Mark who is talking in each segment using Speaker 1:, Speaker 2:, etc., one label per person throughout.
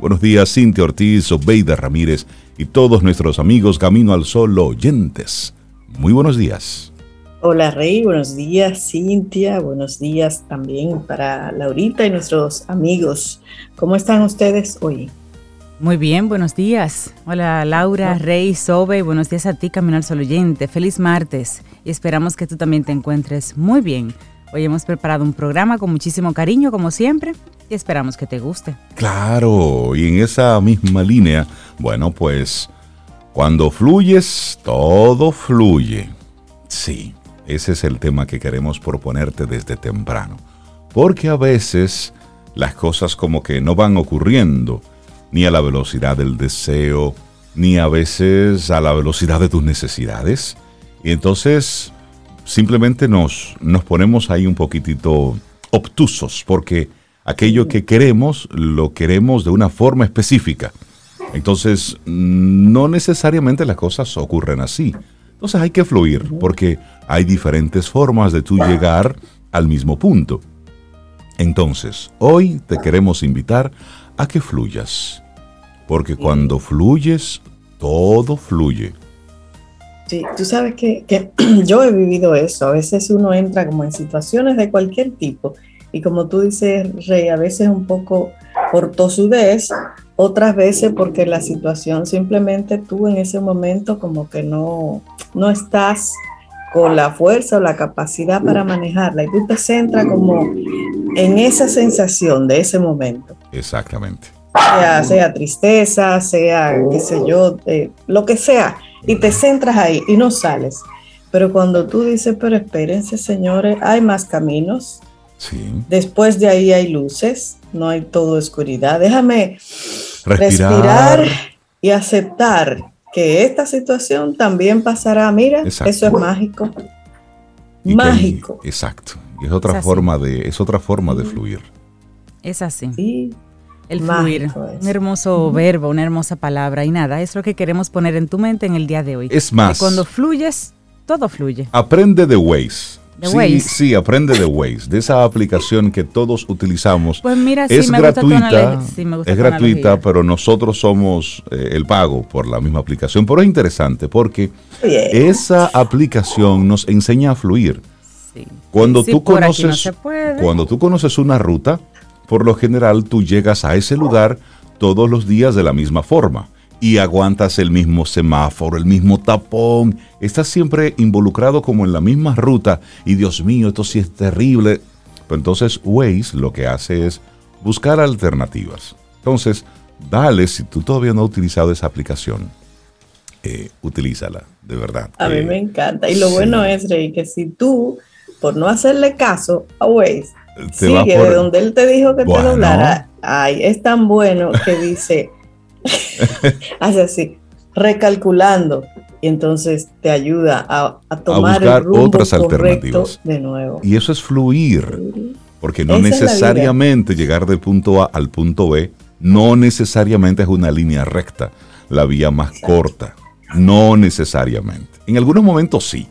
Speaker 1: Buenos días, Cintia Ortiz, Obeida Ramírez y todos nuestros amigos Camino al Sol oyentes. Muy buenos días.
Speaker 2: Hola Rey, buenos días Cintia, buenos días también para Laurita y nuestros amigos. ¿Cómo están ustedes hoy?
Speaker 3: Muy bien, buenos días. Hola Laura, Rey, Sobe, buenos días a ti, Camino al Sol oyente. Feliz martes y esperamos que tú también te encuentres muy bien. Hoy hemos preparado un programa con muchísimo cariño, como siempre, y esperamos que te guste.
Speaker 1: Claro, y en esa misma línea, bueno, pues cuando fluyes, todo fluye. Sí, ese es el tema que queremos proponerte desde temprano. Porque a veces las cosas como que no van ocurriendo ni a la velocidad del deseo, ni a veces a la velocidad de tus necesidades. Y entonces simplemente nos, nos ponemos ahí un poquitito obtusos, porque aquello que queremos lo queremos de una forma específica. Entonces, no necesariamente las cosas ocurren así. Entonces hay que fluir, porque hay diferentes formas de tú llegar al mismo punto. Entonces, hoy te queremos invitar a que fluyas. Porque cuando fluyes, todo fluye.
Speaker 2: Sí, tú sabes que, yo he vivido eso. A veces uno entra como en situaciones de cualquier tipo. Y como tú dices, Rey, a veces un poco por tosudez, otras veces porque la situación simplemente tú en ese momento como que no, no estás con la fuerza o la capacidad para manejarla y tú te centras como en esa sensación de ese momento.
Speaker 1: Exactamente.
Speaker 2: Sea, sea tristeza, sea, qué sé yo, lo que sea, y te centras ahí y no sales. Pero cuando tú dices, pero espérense señores, hay más caminos. Sí. Después de ahí hay luces, no hay todo oscuridad. Déjame respirar, y aceptar que esta situación también pasará. Mira, eso es mágico. mágico.
Speaker 1: exacto. Y es otra forma de, es otra forma de fluir.
Speaker 3: Es así. Sí. El fluir. Un hermoso verbo, una hermosa palabra. Y nada, es lo que queremos poner en tu mente en el día de hoy.
Speaker 1: Es más.
Speaker 3: cuando fluyes, todo fluye.
Speaker 1: Aprende de Waze sí, sí, aprende de Waze, de esa aplicación que todos utilizamos.
Speaker 3: Pues mira,
Speaker 1: es gratuita, es gratuita, pero nosotros somos eh, el pago por la misma aplicación. Pero es interesante porque esa aplicación nos enseña a fluir. Cuando tú conoces, cuando tú conoces una ruta, por lo general tú llegas a ese lugar todos los días de la misma forma y aguantas el mismo semáforo, el mismo tapón. Estás siempre involucrado como en la misma ruta y Dios mío, esto sí es terrible. Pero entonces Waze lo que hace es buscar alternativas. Entonces, dale, si tú todavía no has utilizado esa aplicación, eh, utilízala, de verdad.
Speaker 2: A mí me encanta. Y lo bueno es, Rey, que si tú, por no hacerle caso a Waze, sigue de donde él te dijo que te doblara, ay, es tan bueno que dice Hace así, recalculando y entonces te ayuda a, tomar
Speaker 1: buscar otras alternativas.
Speaker 2: de nuevo.
Speaker 1: Y eso es fluir, porque no necesariamente llegar del punto A al punto B, no necesariamente es una línea recta, la vía más corta, no necesariamente. En algunos momentos sí,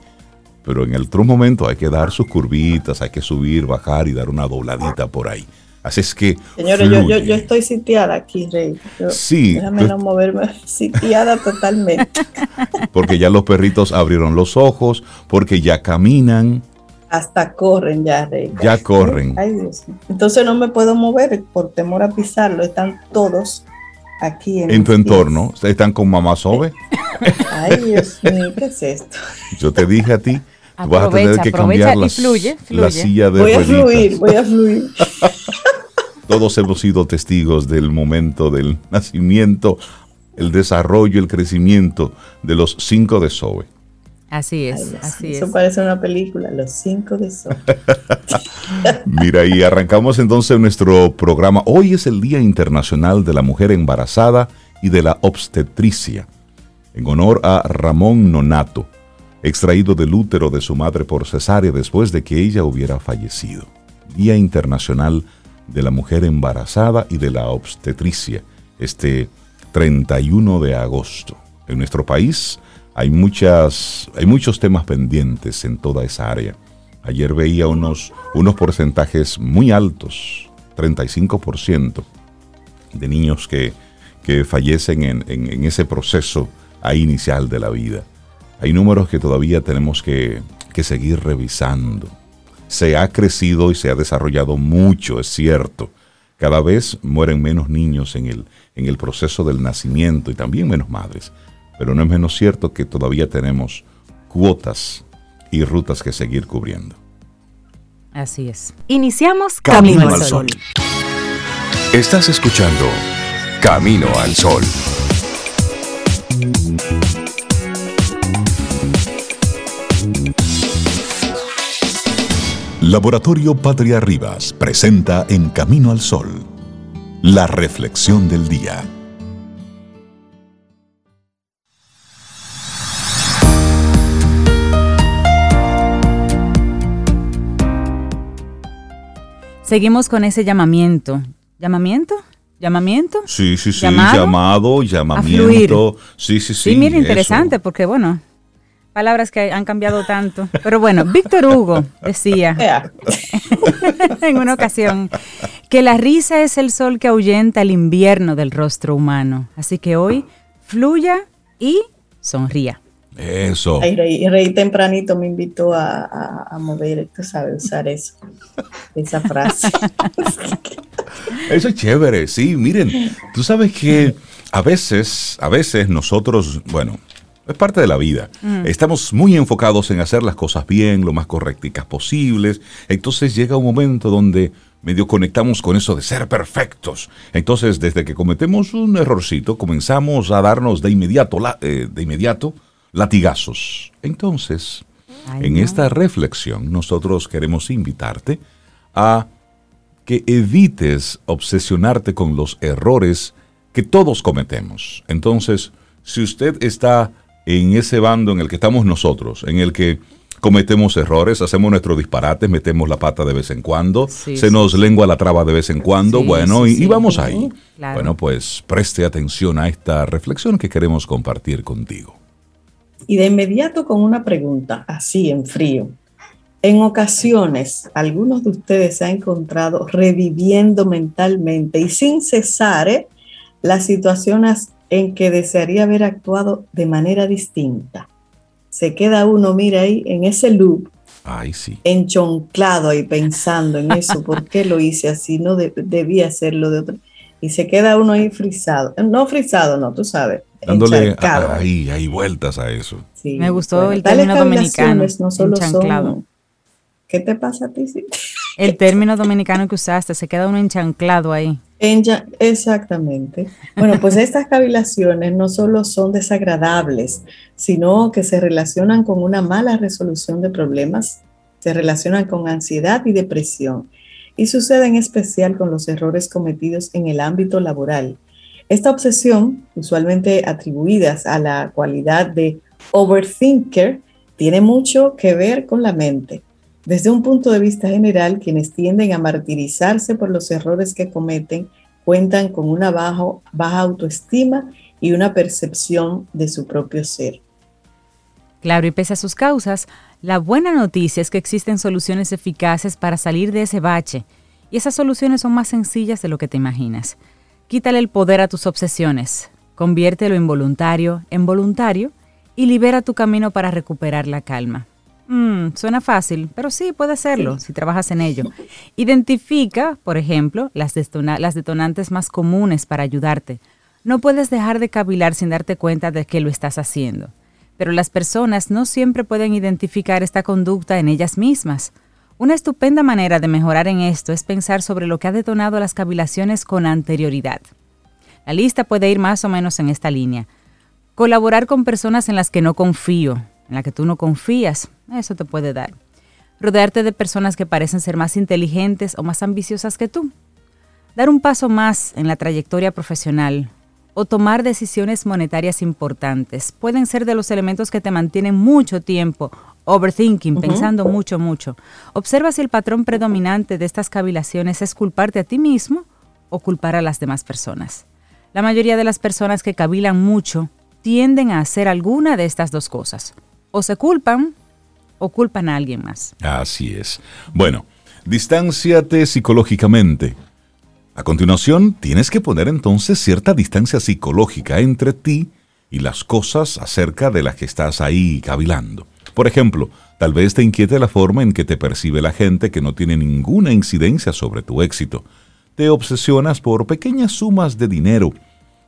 Speaker 1: pero en otros momentos hay que dar sus curvitas, hay que subir, bajar y dar una dobladita por ahí. Así es que.
Speaker 2: Señores, yo, yo, estoy sitiada aquí, Rey.
Speaker 1: sí.
Speaker 2: Déjame no moverme, sitiada totalmente.
Speaker 1: Porque ya los perritos abrieron los ojos, porque ya caminan.
Speaker 2: Hasta corren ya, Rey.
Speaker 1: Ya corren.
Speaker 2: Ay, Dios Entonces no me puedo mover por temor a pisarlo. Están todos aquí
Speaker 1: en, en tu entorno. Están con mamá Sobe.
Speaker 2: Ay, Dios mío, ¿qué es esto?
Speaker 1: Yo te dije a ti. Tú vas a tener que cambiar la silla de
Speaker 2: Voy a fluir, voy a fluir.
Speaker 1: Todos hemos sido testigos del momento del nacimiento, el desarrollo, el crecimiento de los cinco de Zoe.
Speaker 3: Así es, así
Speaker 2: Eso parece una película, Los cinco de Zoe.
Speaker 1: Mira, y arrancamos entonces nuestro programa. Hoy es el Día Internacional de la Mujer Embarazada y de la Obstetricia, en honor a Ramón Nonato, extraído del útero de su madre por cesárea después de que ella hubiera fallecido. Día Internacional de la mujer embarazada y de la obstetricia, este 31 de agosto. En nuestro país hay, muchas, hay muchos temas pendientes en toda esa área. Ayer veía unos, unos porcentajes muy altos, 35%, de niños que, que fallecen en, en, ese proceso inicial de la vida. Hay números que todavía tenemos que, que seguir revisando. Se ha crecido y se ha desarrollado mucho, es cierto. Cada vez mueren menos niños en el, en el proceso del nacimiento y también menos madres. Pero no es menos cierto que todavía tenemos cuotas y rutas que seguir cubriendo.
Speaker 3: Así es.
Speaker 4: Iniciamos Camino, al Sol.
Speaker 5: Estás escuchando Camino al Sol. Laboratorio Patria Rivas presenta En Camino al Sol, la reflexión del día.
Speaker 3: Seguimos con ese llamamiento. ¿Llamamiento? ¿Llamamiento?
Speaker 1: Sí, sí, sí. Llamado, llamamiento. Sí, sí, sí.
Speaker 3: Sí, mira, interesante, porque bueno, palabras que han cambiado tanto. Pero bueno, Víctor Hugo decía en una ocasión que la risa es el sol que ahuyenta el invierno del rostro humano. Así que hoy fluya y sonría.
Speaker 1: Eso.
Speaker 2: Rey, tempranito me invitó a, a, mover, tú sabes, usar eso, esa frase.
Speaker 1: Eso es chévere, sí, miren, tú sabes que a veces, a veces nosotros, bueno, es parte de la vida. Mm. Estamos muy enfocados en hacer las cosas bien, lo más correctas posibles. Entonces llega un momento donde medio conectamos con eso de ser perfectos. Entonces, desde que cometemos un errorcito, comenzamos a darnos de inmediato, eh, de inmediato latigazos. Entonces, en esta reflexión, nosotros queremos invitarte a que evites obsesionarte con los errores que todos cometemos. Entonces, si usted está en ese bando en el que estamos nosotros, en el que cometemos errores, hacemos nuestros disparates, metemos la pata de vez en cuando, se nos lengua la traba de vez en cuando, bueno, y, vamos ahí. Bueno, pues preste atención a esta reflexión que queremos compartir contigo.
Speaker 2: Y de inmediato con una pregunta, así en frío. En ocasiones, algunos de ustedes se han encontrado reviviendo mentalmente y sin cesar ¿eh? las situaciones en que desearía haber actuado de manera distinta. Se queda uno, mira ahí, en ese loop,
Speaker 1: Ay, sí.
Speaker 2: enchonclado ahí pensando en eso, ¿por qué lo hice así? No debía hacerlo de otra. Y se queda uno ahí frisado. No frisado, no, tú sabes
Speaker 1: dándole ahí, hay vueltas a eso.
Speaker 3: Me gustó el término dominicano. No solo
Speaker 2: son, ¿Qué te pasa a ti?
Speaker 3: El término dominicano que usaste, se queda uno enchanclado ahí.
Speaker 2: exactamente. Bueno, pues estas cavilaciones no solo son desagradables, sino que se relacionan con una mala resolución de problemas, se relacionan con ansiedad y depresión, y sucede en especial con los errores cometidos en el ámbito laboral esta obsesión, usualmente atribuidas a la cualidad de overthinker, tiene mucho que ver con la mente. Desde un punto de vista general, quienes tienden a martirizarse por los errores que cometen cuentan con una baja autoestima y una percepción de su propio ser.
Speaker 3: Claro, y pese a sus causas, la buena noticia es que existen soluciones eficaces para salir de ese bache, y esas soluciones son más sencillas de lo que te imaginas. Quítale el poder a tus obsesiones, conviértelo involuntario en voluntario y libera tu camino para recuperar la calma. Mm, suena fácil, pero sí puede serlo si trabajas en ello. Identifica, por ejemplo, las, las detonantes más comunes para ayudarte. No puedes dejar de cavilar sin darte cuenta de que lo estás haciendo. Pero las personas no siempre pueden identificar esta conducta en ellas mismas. Una estupenda manera de mejorar en esto es pensar sobre lo que ha detonado las cavilaciones con anterioridad. La lista puede ir más o menos en esta línea. Colaborar con personas en las que no confío, en las que tú no confías, eso te puede dar. Rodearte de personas que parecen ser más inteligentes o más ambiciosas que tú. Dar un paso más en la trayectoria profesional o tomar decisiones monetarias importantes pueden ser de los elementos que te mantienen mucho tiempo overthinking, pensando mucho, mucho. Observa si el patrón predominante de estas cavilaciones es culparte a ti mismo o culpar a las demás personas. La mayoría de las personas que cavilan mucho tienden a hacer alguna de estas dos cosas. O se culpan o culpan a alguien más.
Speaker 1: Así es. Bueno, distánciate psicológicamente. A continuación, tienes que poner entonces cierta distancia psicológica entre ti y las cosas acerca de las que estás ahí cavilando. Por ejemplo, tal vez te inquiete la forma en que te percibe la gente que no tiene ninguna incidencia sobre tu éxito. Te obsesionas por pequeñas sumas de dinero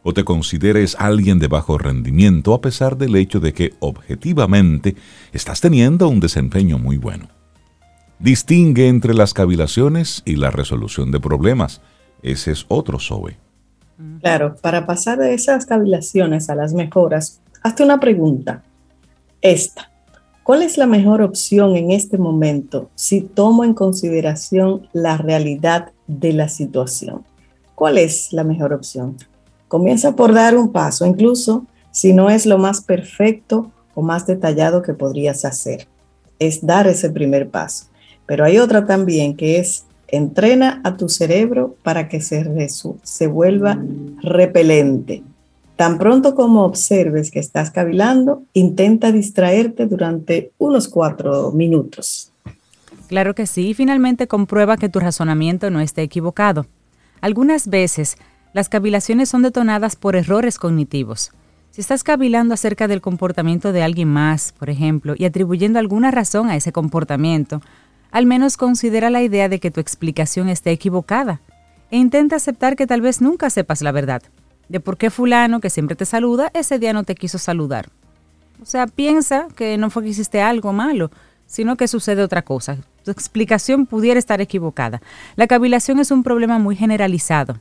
Speaker 1: o te consideres alguien de bajo rendimiento a pesar del hecho de que objetivamente estás teniendo un desempeño muy bueno. Distingue entre las cavilaciones y la resolución de problemas. Ese es otro SOBE.
Speaker 2: Claro, para pasar de esas cavilaciones a las mejoras, hazte una pregunta. Esta. ¿Cuál es la mejor opción en este momento si tomo en consideración la realidad de la situación? ¿Cuál es la mejor opción? Comienza por dar un paso, incluso si no es lo más perfecto o más detallado que podrías hacer. Es dar ese primer paso. Pero hay otra también que es entrena a tu cerebro para que se, se vuelva repelente. Tan pronto como observes que estás cavilando, intenta distraerte durante unos cuatro minutos.
Speaker 3: Claro que sí, y finalmente comprueba que tu razonamiento no esté equivocado. Algunas veces las cavilaciones son detonadas por errores cognitivos. Si estás cavilando acerca del comportamiento de alguien más, por ejemplo, y atribuyendo alguna razón a ese comportamiento, al menos considera la idea de que tu explicación esté equivocada e intenta aceptar que tal vez nunca sepas la verdad de por qué fulano que siempre te saluda ese día no te quiso saludar. O sea, piensa que no fue que hiciste algo malo, sino que sucede otra cosa. Tu explicación pudiera estar equivocada. La cavilación es un problema muy generalizado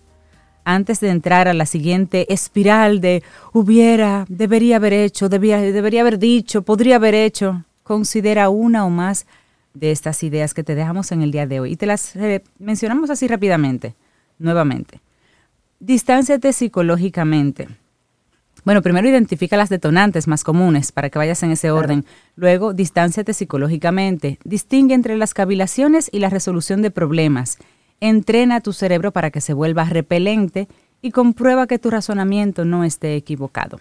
Speaker 3: antes de entrar a la siguiente espiral de hubiera, debería haber hecho, debería haber dicho, podría haber hecho, considera una o más de estas ideas que te dejamos en el día de hoy. Y te las eh, mencionamos así rápidamente, nuevamente. Distánciate psicológicamente. Bueno, primero identifica las detonantes más comunes para que vayas en ese orden. Luego, distánciate psicológicamente. Distingue entre las cavilaciones y la resolución de problemas entrena tu cerebro para que se vuelva repelente y comprueba que tu razonamiento no esté equivocado.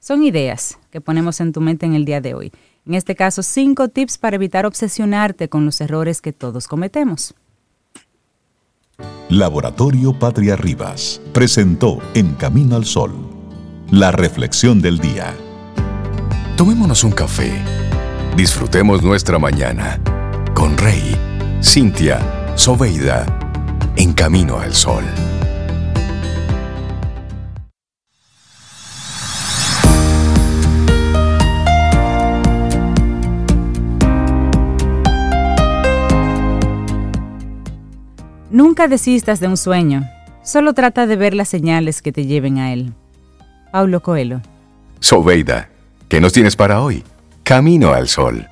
Speaker 3: Son ideas que ponemos en tu mente en el día de hoy. En este caso, cinco tips para evitar obsesionarte con los errores que todos cometemos.
Speaker 5: Laboratorio Patria Rivas presentó En Camino al Sol, la reflexión del día.
Speaker 6: Tomémonos un café. Disfrutemos nuestra mañana con Rey, Cintia, Soveida, en camino al sol.
Speaker 3: Nunca desistas de un sueño, solo trata de ver las señales que te lleven a él. Paulo Coelho.
Speaker 6: Sobeida, ¿qué nos tienes para hoy? Camino al sol.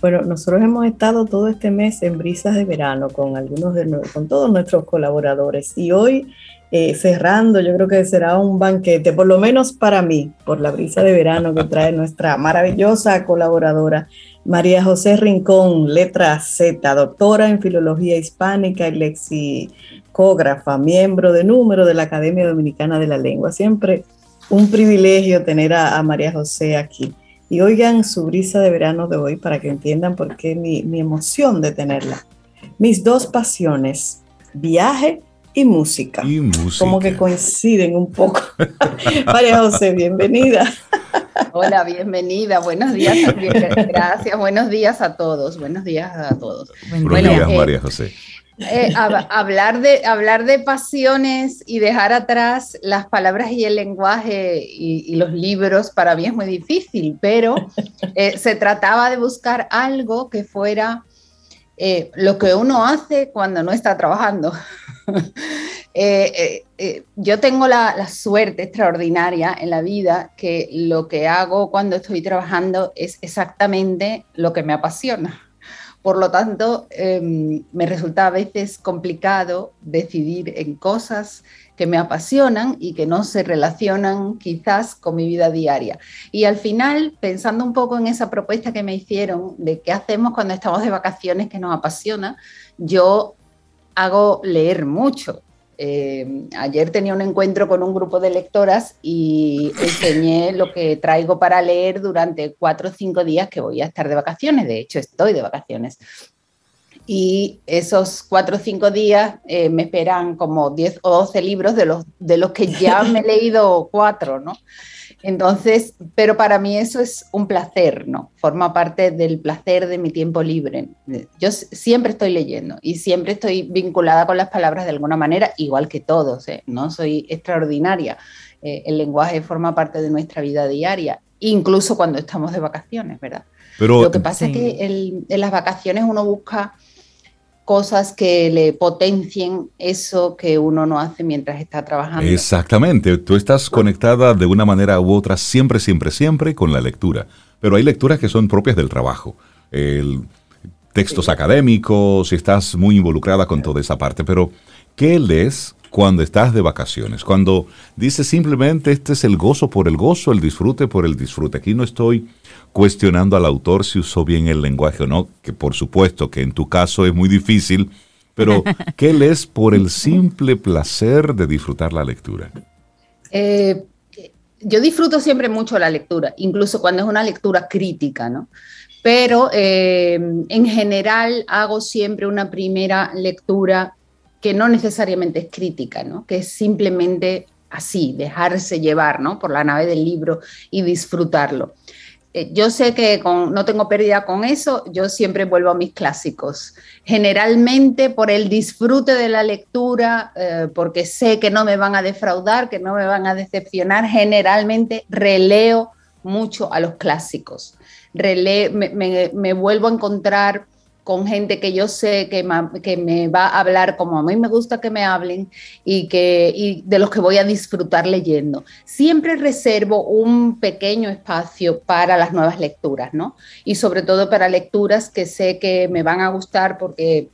Speaker 2: Bueno, nosotros hemos estado todo este mes en brisas de verano con algunos de con todos nuestros colaboradores y hoy eh, cerrando, yo creo que será un banquete, por lo menos para mí, por la brisa de verano que trae nuestra maravillosa colaboradora María José Rincón, letra Z, doctora en filología hispánica y lexicógrafa, miembro de número de la Academia Dominicana de la Lengua. Siempre un privilegio tener a María José aquí y oigan su brisa de verano de hoy para que entiendan por qué mi, emoción de tenerla. Mis dos pasiones, viaje y música.
Speaker 1: Y música.
Speaker 2: Como que coinciden un poco. María José, bienvenida.
Speaker 7: Hola, bienvenida. Buenos días. Gracias. Buenos días a todos. Buenos días a todos.
Speaker 1: Buenos días, María José.
Speaker 7: Eh, hablar, de, hablar de pasiones y dejar atrás las palabras y el lenguaje y, los libros para mí es muy difícil, pero eh, se trataba de buscar algo que fuera eh, lo que uno hace cuando no está trabajando. yo tengo la suerte extraordinaria en la vida que lo que hago cuando estoy trabajando es exactamente lo que me apasiona. Por lo tanto, em, me resulta a veces complicado decidir en cosas que me apasionan y que no se relacionan quizás con mi vida diaria. Y al final, pensando un poco en esa propuesta que me hicieron de qué hacemos cuando estamos de vacaciones que nos apasiona, yo hago leer mucho. Eh, ayer tenía un encuentro con un grupo de lectoras y enseñé lo que traigo para leer durante cuatro o cinco días que voy a estar de vacaciones. De hecho, estoy de vacaciones. Y esos cuatro o cinco días eh, me esperan como 10 o 12 libros de los, de los que ya me he leído cuatro, ¿no? Entonces, pero para mí eso es un placer, ¿no? Forma parte del placer de mi tiempo libre. Yo siempre estoy leyendo y siempre estoy vinculada con las palabras de alguna manera, igual que todos, ¿eh? No soy extraordinaria. Eh, el lenguaje forma parte de nuestra vida diaria, incluso cuando estamos de vacaciones, ¿verdad? Pero, Lo que pasa es que en las vacaciones uno busca cosas que le potencien eso que uno no hace mientras está trabajando.
Speaker 1: Exactamente, tú estás conectada de una manera u otra siempre, siempre, siempre con la lectura, pero hay lecturas que son propias del trabajo. El, textos académicos, si estás muy involucrada con toda esa parte, pero ¿qué lees cuando estás de vacaciones? Cuando dices simplemente este es el gozo por el gozo, el disfrute por el disfrute. Aquí no estoy cuestionando al autor si usó bien el lenguaje o no, que por supuesto que en tu caso es muy difícil, pero ¿qué lees por el simple placer de disfrutar la lectura?
Speaker 7: Eh, yo disfruto siempre mucho la lectura, incluso cuando es una lectura crítica, ¿no? Pero eh, en general hago siempre una primera lectura que no necesariamente es crítica, ¿no? Que es simplemente así, dejarse llevar, ¿no? Por la nave del libro y disfrutarlo. Eh, yo sé que no tengo pérdida con eso, yo siempre vuelvo a mis clásicos. Generalmente por el disfrute de la lectura, eh, porque sé que no me van a defraudar, que no me van a decepcionar, generalmente releo mucho a los clásicos. me vuelvo a encontrar con gente que yo sé que, me va a hablar como a mí me gusta que me hablen y, que, y de los que voy a disfrutar leyendo. Siempre reservo un pequeño espacio para las nuevas lecturas, ¿no? Y sobre todo para lecturas que sé que me van a gustar porque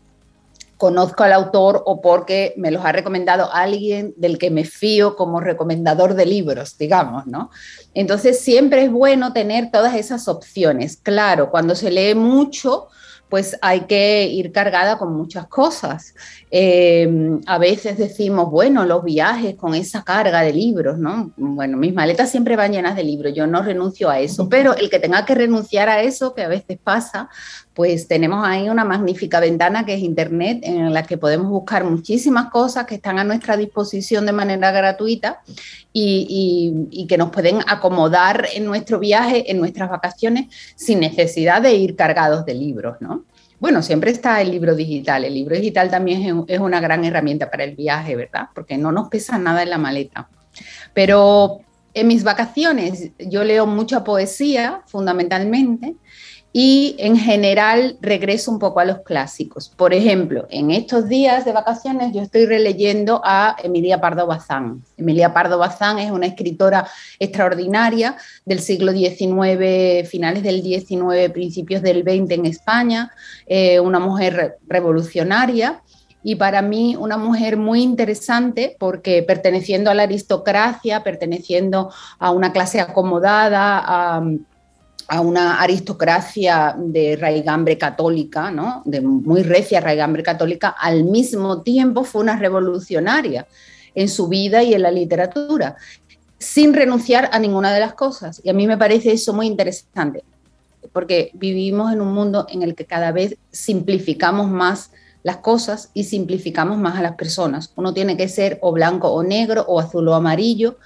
Speaker 7: conozco al autor o porque me los ha recomendado alguien del que me fío como recomendador de libros, digamos, ¿no? Entonces siempre es bueno tener todas esas opciones. Claro, cuando se lee mucho, pues hay que ir cargada con muchas cosas. Eh, a veces decimos, bueno, los viajes con esa carga de libros, ¿no? Bueno, mis maletas siempre van llenas de libros, yo no renuncio a eso, pero el que tenga que renunciar a eso, que a veces pasa, pues tenemos ahí una magnífica ventana que es Internet, en la que podemos buscar muchísimas cosas que están a nuestra disposición de manera gratuita y, que nos pueden acomodar en nuestro viaje, en nuestras vacaciones, sin necesidad de ir cargados de libros, ¿no? Bueno, siempre está el libro digital. El libro digital también es una gran herramienta para el viaje, ¿verdad? Porque no nos pesa nada en la maleta. Pero en mis vacaciones yo leo mucha poesía, fundamentalmente, y en general regreso un poco a los clásicos. Por ejemplo, en estos días de vacaciones yo estoy releyendo a Emilia Pardo Bazán. Emilia Pardo Bazán es una escritora extraordinaria del siglo XIX, finales del XIX, principios del XX en España, eh, una mujer revolucionaria y para mí una mujer muy interesante porque perteneciendo a la aristocracia, perteneciendo a una clase acomodada, a a una aristocracia de raigambre católica, ¿no? de muy recia raigambre católica, al mismo tiempo fue una revolucionaria en su vida y en la literatura, sin renunciar a ninguna de las cosas. Y a mí me parece eso muy interesante, porque vivimos en un mundo en el que cada vez simplificamos más las cosas y simplificamos más a las personas. Uno tiene que ser o blanco o negro, o azul o amarillo,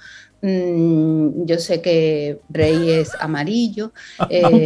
Speaker 7: Mm, yo sé que Rey es amarillo, eh,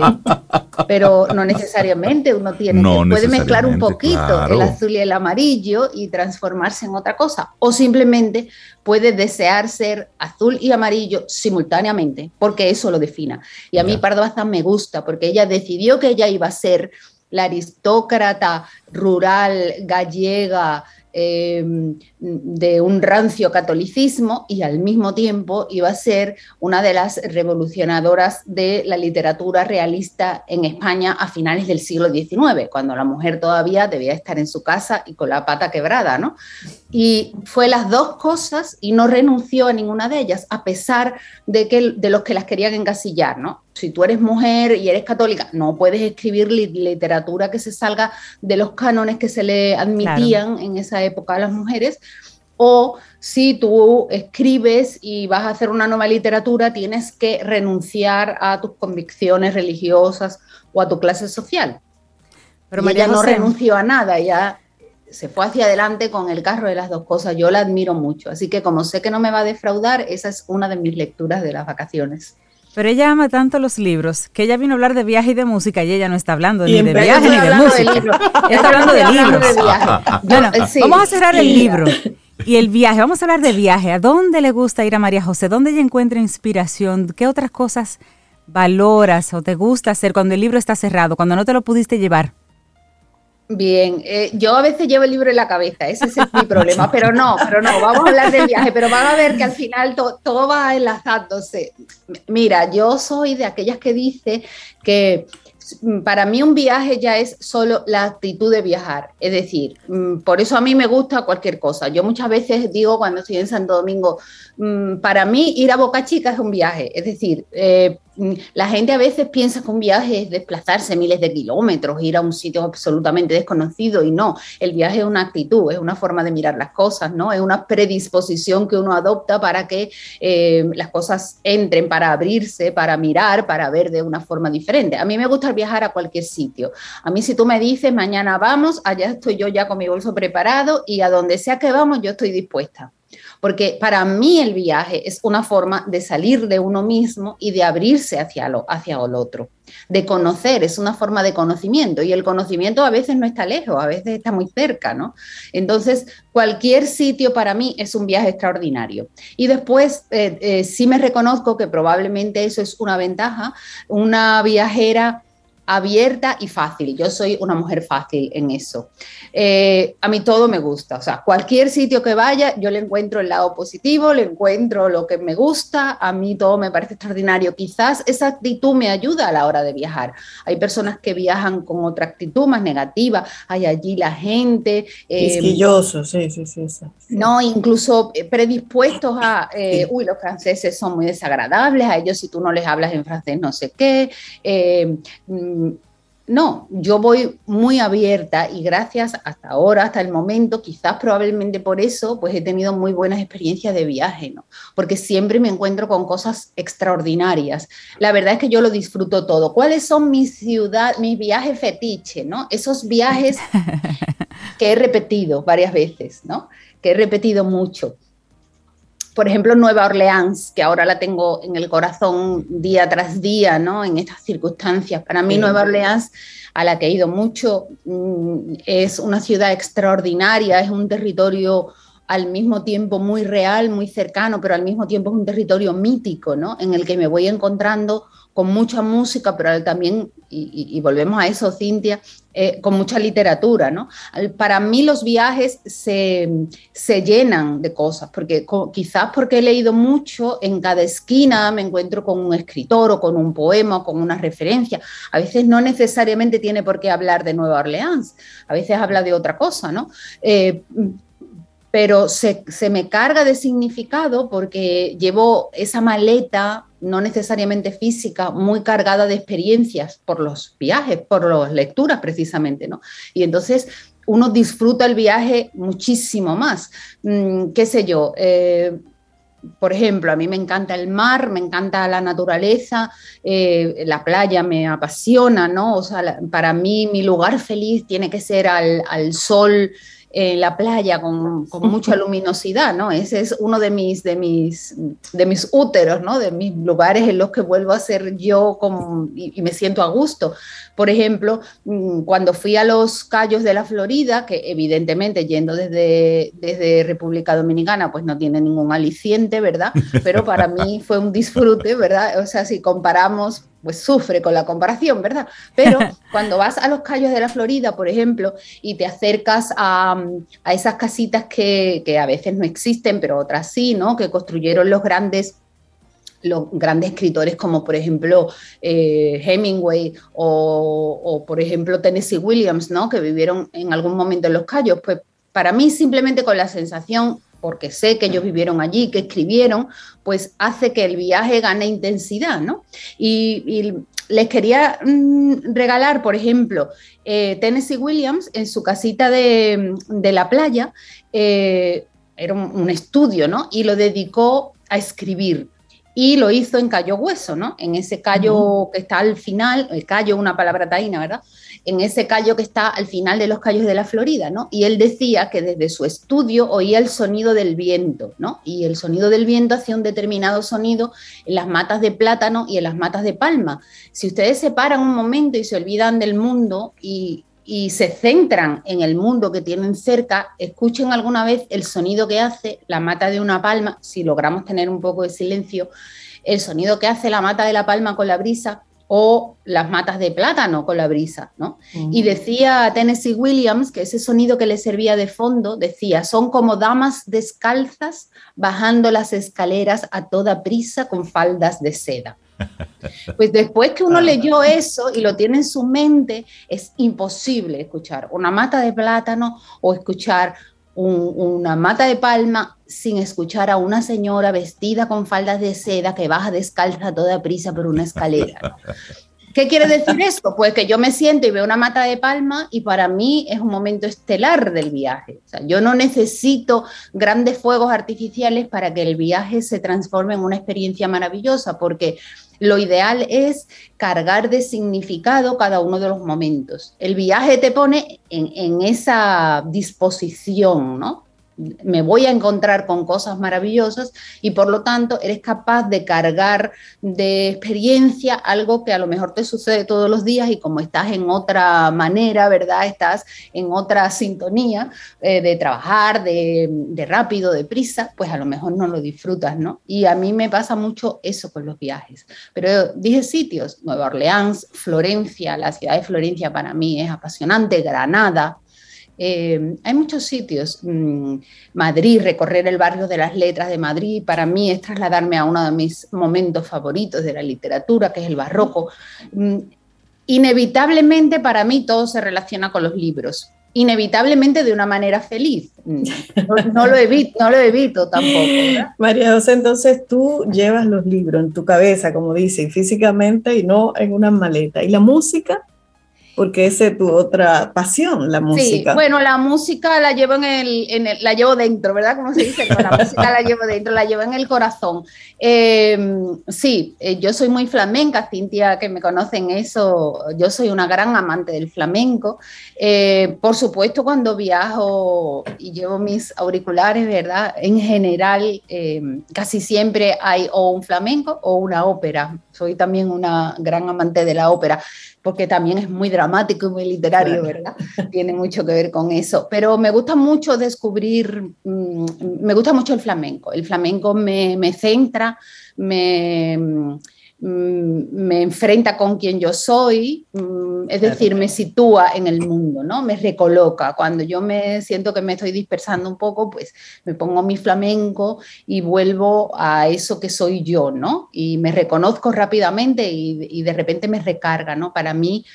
Speaker 7: pero no necesariamente uno tiene que, puede mezclar un poquito el azul y el amarillo y transformarse en otra cosa, o simplemente puede desear ser azul y amarillo simultáneamente, porque eso lo defina. Y a mí Pardo Bazán me gusta, porque ella decidió que ella iba a ser la aristócrata rural gallega Em, de un rancio catolicismo y al mismo tiempo iba a ser una de las revolucionadoras de la literatura realista en España a finales del siglo XIX, cuando la mujer todavía debía estar en su casa y con la pata quebrada, ¿no? Y fue las dos cosas y no renunció a ninguna de ellas, a pesar de, que, de los que las querían encasillar, ¿no? Si tú eres mujer y eres católica, no puedes escribir literatura que se salga de los cánones que se le admitían en esa época a las mujeres. O si tú escribes y vas a hacer una nueva literatura, tienes que renunciar a tus convicciones religiosas o a tu clase social. Pero ella no renunció a nada, ella se fue hacia adelante con el carro de las dos cosas. Yo la admiro mucho. Así que como sé que no me va a defraudar, esa es una de mis lecturas de las vacaciones.
Speaker 3: Pero ella ama tanto los libros que ella vino a hablar de viaje y de música y ella no está hablando ni de viaje ni de música. está hablando de libros. bueno, vamos a cerrar el libro y el viaje. Vamos a hablar de viaje. ¿A dónde le gusta ir a María José? ¿Dónde ella encuentra inspiración? ¿Qué otras cosas valoras o te gusta hacer cuando el libro está cerrado, cuando no te lo pudiste llevar?
Speaker 7: Bien, eh, yo a veces llevo el libro en la cabeza, ese es mi problema, pero no, pero no, vamos a hablar del viaje, pero van a ver que al final todo va enlazándose. Mira, yo soy de aquellas que dice que para mí un viaje ya es solo la actitud de viajar, es decir, mm, por eso a mí me gusta cualquier cosa. Yo muchas veces digo cuando estoy en Santo Domingo, mm, para mí ir a Boca Chica es un viaje, es decir, eh, la gente a veces piensa que un viaje es desplazarse miles de kilómetros, ir a un sitio absolutamente desconocido y no, el viaje es una actitud, es una forma de mirar las cosas, ¿no? Es una predisposición que uno adopta para que eh, las cosas entren, para abrirse, para mirar, para ver de una forma diferente. A mí me gusta viajar a cualquier sitio. A mí si tú me dices, mañana vamos, allá estoy yo ya con mi bolso preparado y a donde sea que vamos, yo estoy dispuesta porque para mí el viaje es una forma de salir de uno mismo y de abrirse hacia, lo, hacia el otro, de conocer, es una forma de conocimiento y el conocimiento a veces no está lejos, a veces está muy cerca, ¿no? Entonces, cualquier sitio para mí es un viaje extraordinario. Y después, eh, eh, sí me reconozco que probablemente eso es una ventaja, una viajera abierta y fácil. Yo soy una mujer fácil en eso. Eh, a mí todo me gusta, o sea, cualquier sitio que vaya, yo le encuentro el lado positivo, le encuentro lo que me gusta, a mí todo me parece extraordinario. Quizás esa actitud me ayuda a la hora de viajar. Hay personas que viajan con otra actitud más negativa, hay allí la gente.
Speaker 2: Eh, sí, sí, sí,
Speaker 7: No, incluso eh, predispuestos a, eh, uy, los franceses son muy desagradables, a ellos si tú no les hablas en francés no sé qué no, yo voy muy abierta y gracias hasta ahora, hasta el momento, quizás probablemente por eso, pues he tenido muy buenas experiencias de viaje, ¿no? Porque siempre me encuentro con cosas extraordinarias. La verdad es que yo lo disfruto todo. ¿Cuáles son mis ciudad, mis viajes fetiche, ¿no? Esos viajes que he repetido varias veces, ¿no? Que he repetido mucho por ejemplo, Nueva Orleans, que ahora la tengo en el corazón día tras día, ¿no? En estas circunstancias. Para mí, Nueva Orleans, a la que he ido mucho, mm, es una ciudad extraordinaria, es un territorio al mismo tiempo muy real, muy cercano, pero al mismo tiempo es un territorio mítico, ¿no? En el que me voy encontrando con mucha música, pero también, y, volvemos a eso, Cintia, eh, con mucha literatura, ¿no? Para mí los viajes se, llenan de cosas, porque quizás porque he leído mucho, en cada esquina me encuentro con un escritor o con un poema o con una referencia. A veces no necesariamente tiene por qué hablar de Nueva Orleans, a veces habla de otra cosa, ¿no? Eh, pero se, me carga de significado porque llevo esa maleta, no necesariamente física, muy cargada de experiencias por los viajes, por las lecturas precisamente, ¿no? Y entonces uno disfruta el viaje muchísimo más. Mm, ¿Qué sé yo? Eh, por ejemplo, a mí me encanta el mar, me encanta la naturaleza, eh, la playa me apasiona, ¿no? O sea, para mí mi lugar feliz tiene que ser al, al sol en la playa con, mucha luminosidad, ¿no? Ese es uno de mis, de mis, de mis úteros, ¿no? De mis lugares en los que vuelvo a ser yo como, y, me siento a gusto. Por ejemplo, mm, cuando fui a los Cayos de la Florida, que evidentemente yendo desde, desde República Dominicana, pues no tiene ningún aliciente, ¿verdad? Pero para mí fue un disfrute, ¿verdad? O sea, si comparamos pues sufre con la comparación, ¿verdad? Pero cuando vas a los Cayos de la Florida, por ejemplo, y te acercas a, esas casitas que, a veces no existen, pero otras sí, ¿no? Que construyeron los grandes los grandes escritores como por ejemplo eh, Hemingway o, o, por ejemplo Tennessee Williams, ¿no? que vivieron en algún momento en Los Cayos, pues para mí simplemente con la sensación porque sé que ellos vivieron allí, que escribieron, pues hace que el viaje gane intensidad, ¿no? Y, les quería mm, regalar, por ejemplo, eh, Tennessee Williams en su casita de, la playa, eh, era un, estudio, ¿no? Y lo dedicó a escribir. y lo hizo en Cayo Hueso, ¿no? En ese callo que está al final, el callo, una palabra taína, ¿verdad? En ese callo que está al final de los callos de la Florida, ¿no? Y él decía que desde su estudio oía el sonido del viento, ¿no? Y el sonido del viento hacía un determinado sonido en las matas de plátano y en las matas de palma. Si ustedes se paran un momento y se olvidan del mundo y, y se centran en el mundo que tienen cerca, escuchen alguna vez el sonido que hace la mata de una palma, si logramos tener un poco de silencio, el sonido que hace la mata de la palma con la brisa o las matas de plátano con la brisa, ¿no? Y decía Tennessee Williams que ese sonido que le servía de fondo, decía, son como damas descalzas bajando las escaleras a toda prisa con faldas de seda. Pues después que uno leyó eso y lo tiene en su mente, es imposible escuchar una mata de plátano o escuchar una mata de palma sin escuchar a una señora vestida con faldas de seda que baja descalza toda prisa por una escalera. ¿Qué quiere decir esto? Pues que yo me siento y veo una mata de palma y para mí es un momento estelar del viaje. Yo no necesito grandes fuegos artificiales para que el viaje se transforme en una experiencia maravillosa, porque lo ideal es cargar de significado cada uno de los momentos. El viaje te pone en esa disposición, ¿no? Me voy a encontrar con cosas maravillosas y por lo tanto eres capaz de cargar de experiencia algo que a lo mejor te sucede todos los días y como estás en otra manera, ¿verdad? Estás en otra sintonía eh, de trabajar, de, de rápido, de prisa, pues a lo mejor no lo disfrutas, ¿no? Y a mí me pasa mucho eso con los viajes. Pero dije sitios, Nueva Orleans, Florencia, la ciudad de Florencia para mí es apasionante, Granada, eh, hay muchos sitios. Mm, Madrid, recorrer el barrio de las letras de Madrid, para mí es trasladarme a uno de mis momentos favoritos de la literatura, que es el barroco. Mm, inevitablemente para mí todo se relaciona con los libros. Inevitablemente de una manera feliz. Mm, no, lo, evito, no tampoco.
Speaker 2: María José, entonces tú llevas los libros en tu cabeza, como dice, físicamente y no en una maleta. ¿Y la música? Porque esa es tu otra pasión, la música.
Speaker 7: Sí, bueno, la música la llevo en el, en el la llevo dentro, ¿verdad? Como se dice, la música la llevo dentro, la llevo en el corazón. Em, sí, eh, yo soy muy flamenca, Cintia, que me conocen eso, yo soy una gran amante del flamenco. Eh, por supuesto, cuando viajo y llevo mis auriculares, ¿verdad? En general, em, casi siempre hay o un flamenco o una ópera. Soy también una gran amante de la ópera porque también es muy dramático y muy literario, ¿verdad? Tiene mucho que ver con eso. Pero me gusta mucho descubrir, mm, me gusta mucho el flamenco. El flamenco me, me centra, me me enfrenta con quien yo soy, mm, es decir, me sitúa en el mundo, ¿no? Me recoloca. Cuando yo me siento que me estoy dispersando un poco, pues me pongo mi flamenco y vuelvo a eso que soy yo, ¿no? Y me reconozco rápidamente y, y de repente me recarga, ¿no? Para mí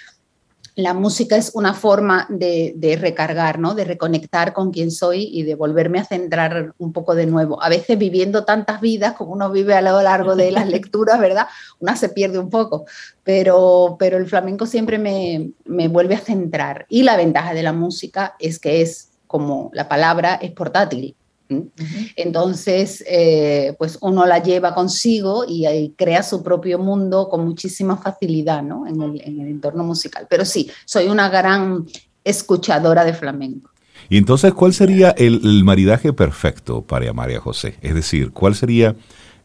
Speaker 7: la música es una forma de, recargar, ¿no? de reconectar con quien soy y de volverme a centrar un poco de nuevo. A veces viviendo tantas vidas como uno vive a lo largo de las lecturas, ¿verdad? Una se pierde un poco, pero, pero el flamenco siempre me, me vuelve a centrar. Y la ventaja de la música es que es, como la palabra, es portátil. Entonces, eh, pues uno la lleva consigo y, crea su propio mundo con muchísima facilidad ¿no? en, el, entorno musical. Pero sí, soy una gran escuchadora de flamenco.
Speaker 1: Y entonces, ¿cuál sería el, maridaje perfecto para María José? Es decir, ¿cuál sería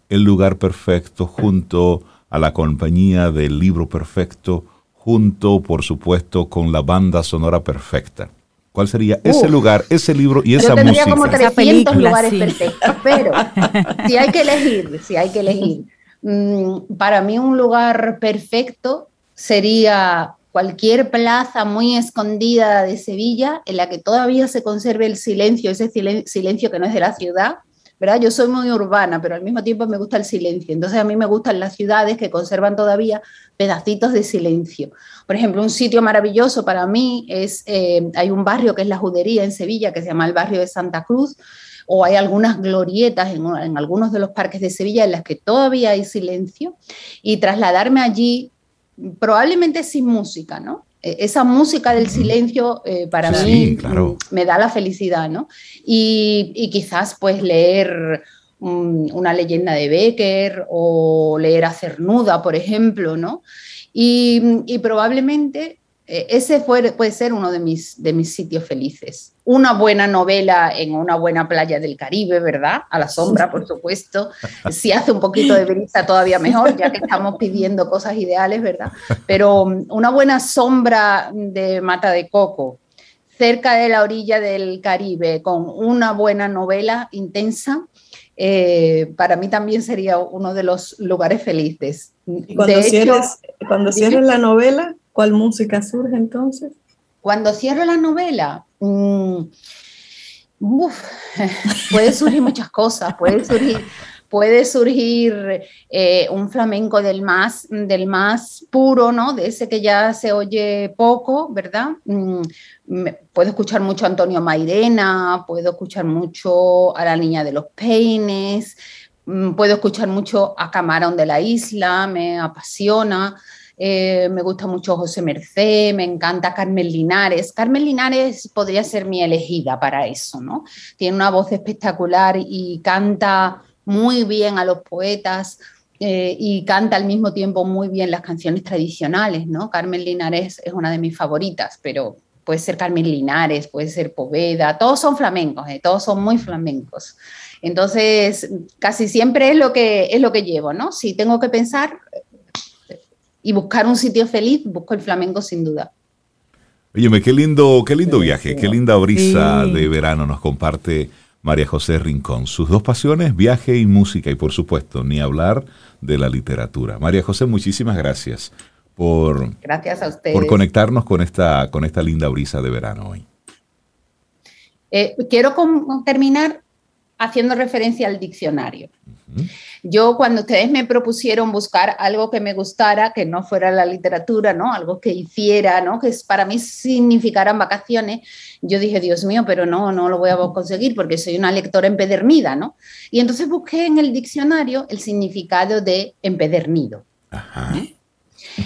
Speaker 1: el lugar perfecto junto a la compañía del libro perfecto, junto, por supuesto, con la banda sonora perfecta? ¿Cuál sería ese lugar, ese libro y esa Yo tendría
Speaker 7: como 300 lugares perfectos, pero si hay que elegir, si hay que elegir, mm, para mí un lugar perfecto sería cualquier plaza muy escondida de Sevilla en la que todavía se conserve el silencio, ese silencio que no es de la ciudad, ¿verdad? Yo soy muy urbana, pero al mismo tiempo me gusta el silencio. Entonces a mí me gustan las ciudades que conservan todavía pedacitos de silencio. Por ejemplo, un sitio maravilloso para mí es, eh, hay un barrio que es la Judería en Sevilla, que se llama el barrio de Santa Cruz, o hay algunas glorietas en, en algunos de los parques de Sevilla en las que todavía hay silencio, y trasladarme allí probablemente sin música, ¿no? E, esa música del silencio eh, para mí mm, me da la felicidad, ¿no? Y, quizás pues leer una leyenda de Becker o leer a Cernuda, por ejemplo, ¿no? Y, probablemente eh, ese puede ser uno de mis, de mis sitios felices. Una buena novela en una buena playa del Caribe, ¿verdad? A la sombra, por supuesto. Si hace un poquito de brisa, todavía mejor, ya que estamos pidiendo cosas ideales, ¿verdad? Pero mm, una buena sombra de mata de coco, cerca de la orilla del Caribe, con una buena novela intensa, eh, para mí también sería uno de los lugares felices.
Speaker 2: cuando, cierres, cuando cierres la novela, ¿cuál música surge entonces?
Speaker 7: Cuando cierro la novela, mm, puede surgir muchas cosas, puede surgir puede surgir eh, un flamenco del más, del más puro, ¿no? De ese que ya se oye poco, ¿verdad? Mm, puedo escuchar mucho a Antonio Mairena, puedo escuchar mucho a la Niña de los Peines, mm, puedo escuchar mucho a Camarón de la Isla, me apasiona. Eh, me gusta mucho José Mercé, me encanta Carmen Linares. Carmen Linares podría ser mi elegida para eso, ¿no? Tiene una voz espectacular y canta muy bien a los poetas eh, y canta al mismo tiempo muy bien las canciones tradicionales, ¿no? Carmen Linares es una de mis favoritas, pero puede ser Carmen Linares, puede ser Poveda, todos son flamencos, ¿eh? todos son muy flamencos. Entonces, casi siempre es lo que es lo que llevo, ¿no? Si tengo que pensar y buscar un sitio feliz, busco el flamenco sin duda.
Speaker 1: Óyeme, qué lindo, qué lindo viaje, qué linda brisa de verano nos comparte María José Rincón. Sus dos pasiones, viaje y música, y por supuesto, ni hablar de la literatura. María José, muchísimas gracias por,
Speaker 7: gracias a
Speaker 1: por conectarnos con esta, con esta linda brisa de verano hoy.
Speaker 7: Eh, quiero terminar haciendo referencia al diccionario. Yo cuando ustedes me propusieron buscar algo que me gustara, que no fuera la literatura, ¿no? Algo que hiciera, ¿no? Que para mí significaran vacaciones, yo dije, Dios mío, pero no, no lo voy a conseguir porque soy una lectora empedernida, ¿no? Y entonces busqué en el diccionario el significado de empedernido. Ajá. ¿Eh?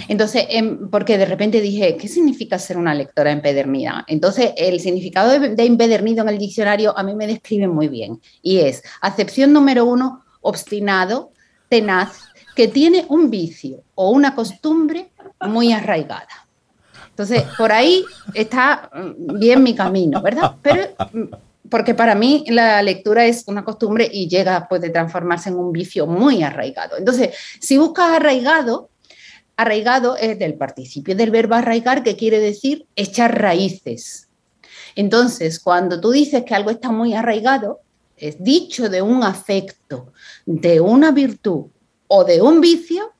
Speaker 7: Entonces, em, porque de repente dije, ¿qué significa ser una lectora empedernida? Entonces, el significado de, empedernido en el diccionario a mí me describe muy bien y es acepción número uno, obstinado, tenaz, que tiene un vicio o una costumbre muy arraigada. Entonces, por ahí está mm, bien mi camino, ¿verdad? Pero mm, porque para mí la lectura es una costumbre y llega, puede transformarse en un vicio muy arraigado. Entonces, si buscas arraigado, arraigado es del participio del verbo arraigar, que quiere decir echar raíces. Entonces, cuando tú dices que algo está muy arraigado, es dicho de un afecto, de una virtud o de un vicio,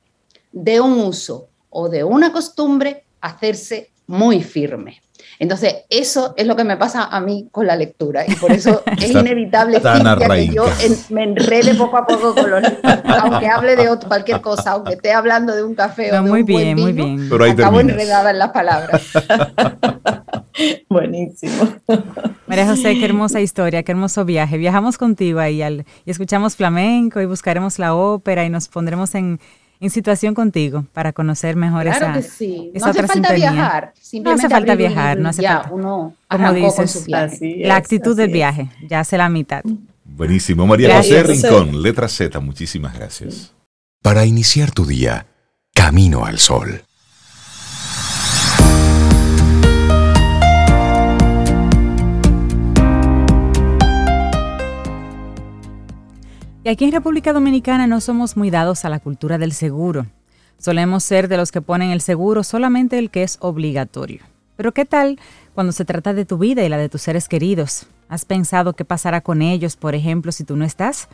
Speaker 7: de un uso o de una costumbre, hacerse muy firme. Entonces, eso es lo que me pasa a mí con la lectura y por eso es inevitable que yo me enrede poco a poco con los libros, aunque hable de cualquier cosa, aunque esté hablando de un café o de
Speaker 3: muy
Speaker 7: un
Speaker 3: bien,
Speaker 7: buen
Speaker 3: vino, muy bien.
Speaker 1: Pero
Speaker 7: acabo enredada en las palabras.
Speaker 2: Buenísimo.
Speaker 3: María José, qué hermosa historia, qué hermoso viaje. Viajamos contigo ahí y escuchamos flamenco y buscaremos la ópera y nos pondremos en en situación contigo para conocer mejor
Speaker 7: claro
Speaker 3: esa,
Speaker 7: que sí. no hace falta viajar.
Speaker 3: no hace falta viajar, no hace falta.
Speaker 7: Uno
Speaker 3: Como dices, la actitud del viaje, ya hace la mitad.
Speaker 1: Buenísimo. María José Rincón, letra Z, muchísimas gracias.
Speaker 6: Para iniciar tu día, camino al sol.
Speaker 3: Aquí en República Dominicana no somos muy dados a la cultura del seguro. Solemos ser de los que ponen el seguro solamente el que es obligatorio. Pero ¿qué tal cuando se trata de tu vida y la de tus seres queridos? ¿Has pensado qué pasará con ellos, por ejemplo, si tú no estás?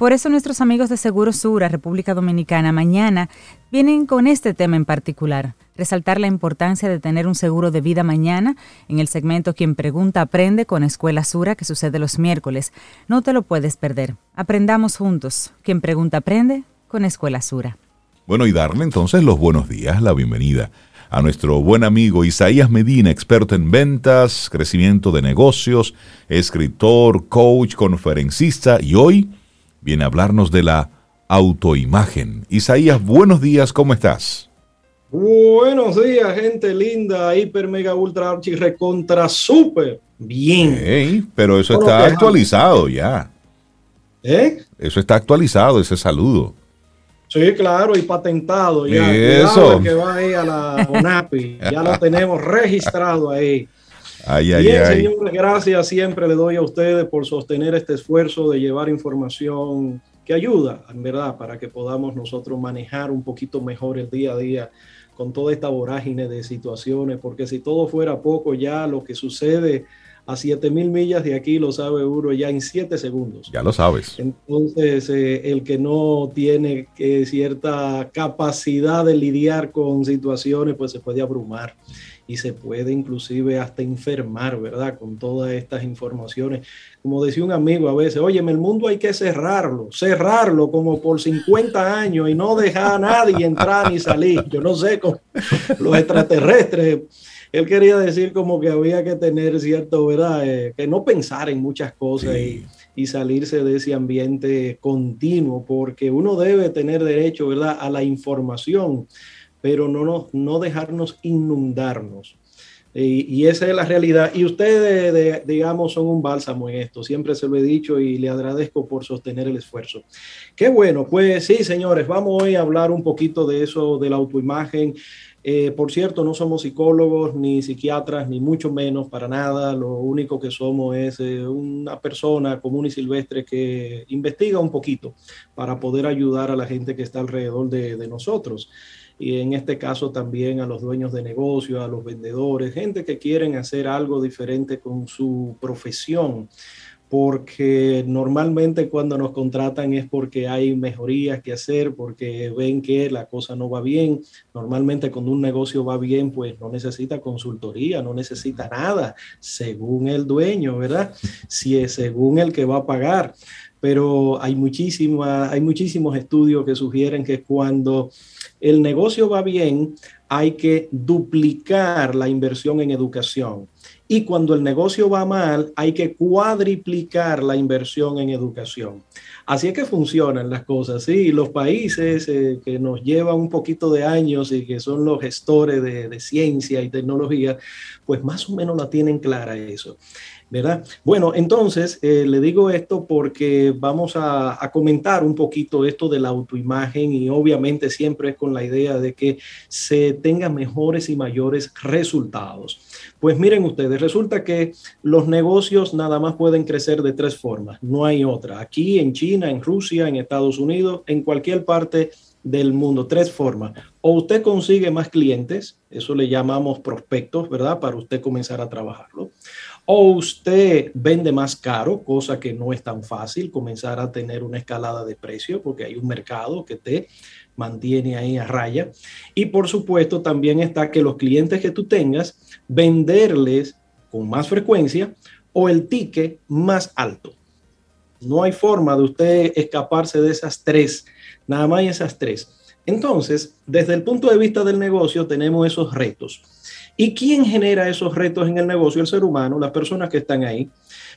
Speaker 3: Por eso nuestros amigos de Seguro Sura, República Dominicana, mañana vienen con este tema en particular, resaltar la importancia de tener un seguro de vida mañana en el segmento Quien Pregunta Aprende con Escuela Sura que sucede los miércoles. No te lo puedes perder. Aprendamos juntos. Quien Pregunta Aprende con Escuela Sura.
Speaker 1: Bueno, y darle entonces los buenos días, la bienvenida a nuestro buen amigo Isaías Medina, experto en ventas, crecimiento de negocios, escritor, coach, conferencista y hoy viene a hablarnos de la autoimagen. Isaías, buenos días, ¿cómo estás?
Speaker 8: Buenos días, gente linda, hiper, mega, ultra, archi, recontra, súper bien.
Speaker 1: pero eso está actualizado ya.
Speaker 8: ¿Eh?
Speaker 1: Eso está actualizado, ese saludo.
Speaker 8: Sí, claro, y patentado ya.
Speaker 1: Eso.
Speaker 8: que va ahí a la UNAPI. ya lo tenemos registrado ahí.
Speaker 1: Ay, ay,
Speaker 8: Bien,
Speaker 1: ay.
Speaker 8: señores, gracias. Siempre le doy a ustedes por sostener este esfuerzo de llevar información que ayuda, en verdad, para que podamos nosotros manejar un poquito mejor el día a día con toda esta vorágine de situaciones, porque si todo fuera poco, ya lo que sucede a 7000 millas de aquí lo sabe uno ya en 7 segundos.
Speaker 1: Ya lo sabes.
Speaker 8: Entonces, eh, el que no tiene eh, cierta capacidad de lidiar con situaciones, pues se puede abrumar y se puede inclusive hasta enfermar, ¿verdad? Con todas estas informaciones. Como decía un amigo a veces, oye, el mundo hay que cerrarlo, cerrarlo como por 50 años y no dejar a nadie entrar ni salir. Yo no sé, con los extraterrestres. Él quería decir como que había que tener cierto, ¿verdad? Eh, que no pensar en muchas cosas
Speaker 1: Sí.
Speaker 8: y, y salirse de ese ambiente continuo, porque uno debe tener derecho, ¿verdad?, a la información, pero no, nos- no dejarnos inundarnos. Y, y esa es la realidad. Y ustedes, de- digamos, son un bálsamo en esto. Siempre se lo he dicho y le agradezco por sostener el esfuerzo. Qué bueno. Pues sí, señores, vamos hoy a hablar un poquito de eso, de la autoimagen. Eh, por cierto, no somos psicólogos ni psiquiatras, ni mucho menos para nada. Lo único que somos es eh, una persona común y silvestre que investiga un poquito para poder ayudar a la gente que está alrededor de, de nosotros. Y en este caso también a los dueños de negocio, a los vendedores, gente que quieren hacer algo diferente con su profesión porque normalmente cuando nos contratan es porque hay mejorías que hacer, porque ven que la cosa no va bien. Normalmente cuando un negocio va bien, pues no necesita consultoría, no necesita nada, según el dueño, ¿verdad? Si es según el que va a pagar. Pero hay, muchísima, hay muchísimos estudios que sugieren que cuando el negocio va bien, hay que duplicar la inversión en educación. Y cuando el negocio va mal, hay que cuadriplicar la inversión en educación. Así es que funcionan las cosas, sí. Los países eh, que nos llevan un poquito de años y que son los gestores de, de ciencia y tecnología, pues más o menos la tienen clara eso. ¿Verdad? Bueno, entonces eh, le digo esto porque vamos a, a, comentar un poquito esto de la autoimagen y obviamente siempre es con la idea de que se tengan mejores y mayores resultados. Pues miren ustedes, resulta que los negocios nada más pueden crecer de tres formas, no hay otra. Aquí en China, en Rusia, en Estados Unidos, en cualquier parte del mundo, tres formas. O usted consigue más clientes, eso le llamamos prospectos, ¿verdad? Para usted comenzar a trabajarlo o usted vende más caro, cosa que no es tan fácil, comenzar a tener una escalada de precio porque hay un mercado que te mantiene ahí a raya. Y por supuesto también está que los clientes que tú tengas, venderles con más frecuencia o el ticket más alto. No hay forma de usted escaparse de esas tres, nada más esas tres. Entonces, desde el punto de vista del negocio, tenemos esos retos. ¿Y quién genera esos retos en el negocio? El ser humano, las personas que están ahí.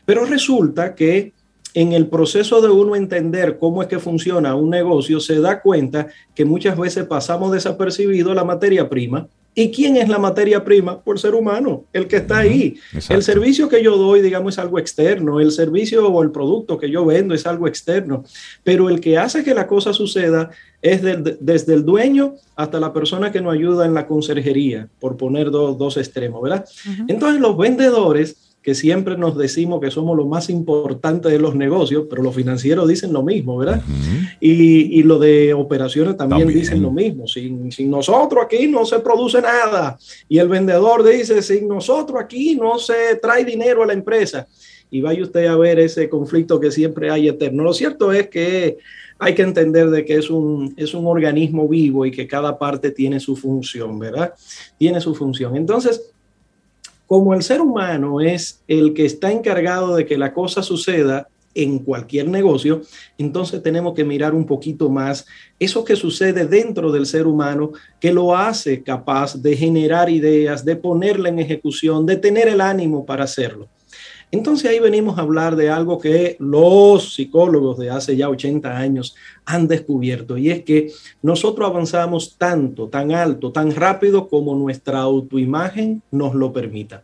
Speaker 8: Pero resulta que en el proceso de uno entender cómo es que funciona un negocio, se da cuenta que muchas veces pasamos desapercibido la materia prima. ¿Y quién es la materia prima? Por ser humano, el que está ahí. Exacto. El servicio que yo doy, digamos, es algo externo. El servicio o el producto que yo vendo es algo externo. Pero el que hace que la cosa suceda es de, desde el dueño hasta la persona que nos ayuda en la conserjería, por poner dos, dos extremos, ¿verdad? Uh -huh. Entonces los vendedores que siempre nos decimos que somos lo más importante de los negocios, pero los financieros dicen lo mismo, ¿verdad? Uh -huh. y, y, lo de operaciones también, también, dicen lo mismo. Sin, sin nosotros aquí no se produce nada. Y el vendedor dice, sin nosotros aquí no se trae dinero a la empresa. Y vaya usted a ver ese conflicto que siempre hay eterno. Lo cierto es que hay que entender de que es un, es un organismo vivo y que cada parte tiene su función, ¿verdad? Tiene su función. Entonces, como el ser humano es el que está encargado de que la cosa suceda en cualquier negocio, entonces tenemos que mirar un poquito más eso que sucede dentro del ser humano que lo hace capaz de generar ideas, de ponerla en ejecución, de tener el ánimo para hacerlo. Entonces ahí venimos a hablar de algo que los psicólogos de hace ya 80 años han descubierto y es que nosotros avanzamos tanto, tan alto, tan rápido como nuestra autoimagen nos lo permita.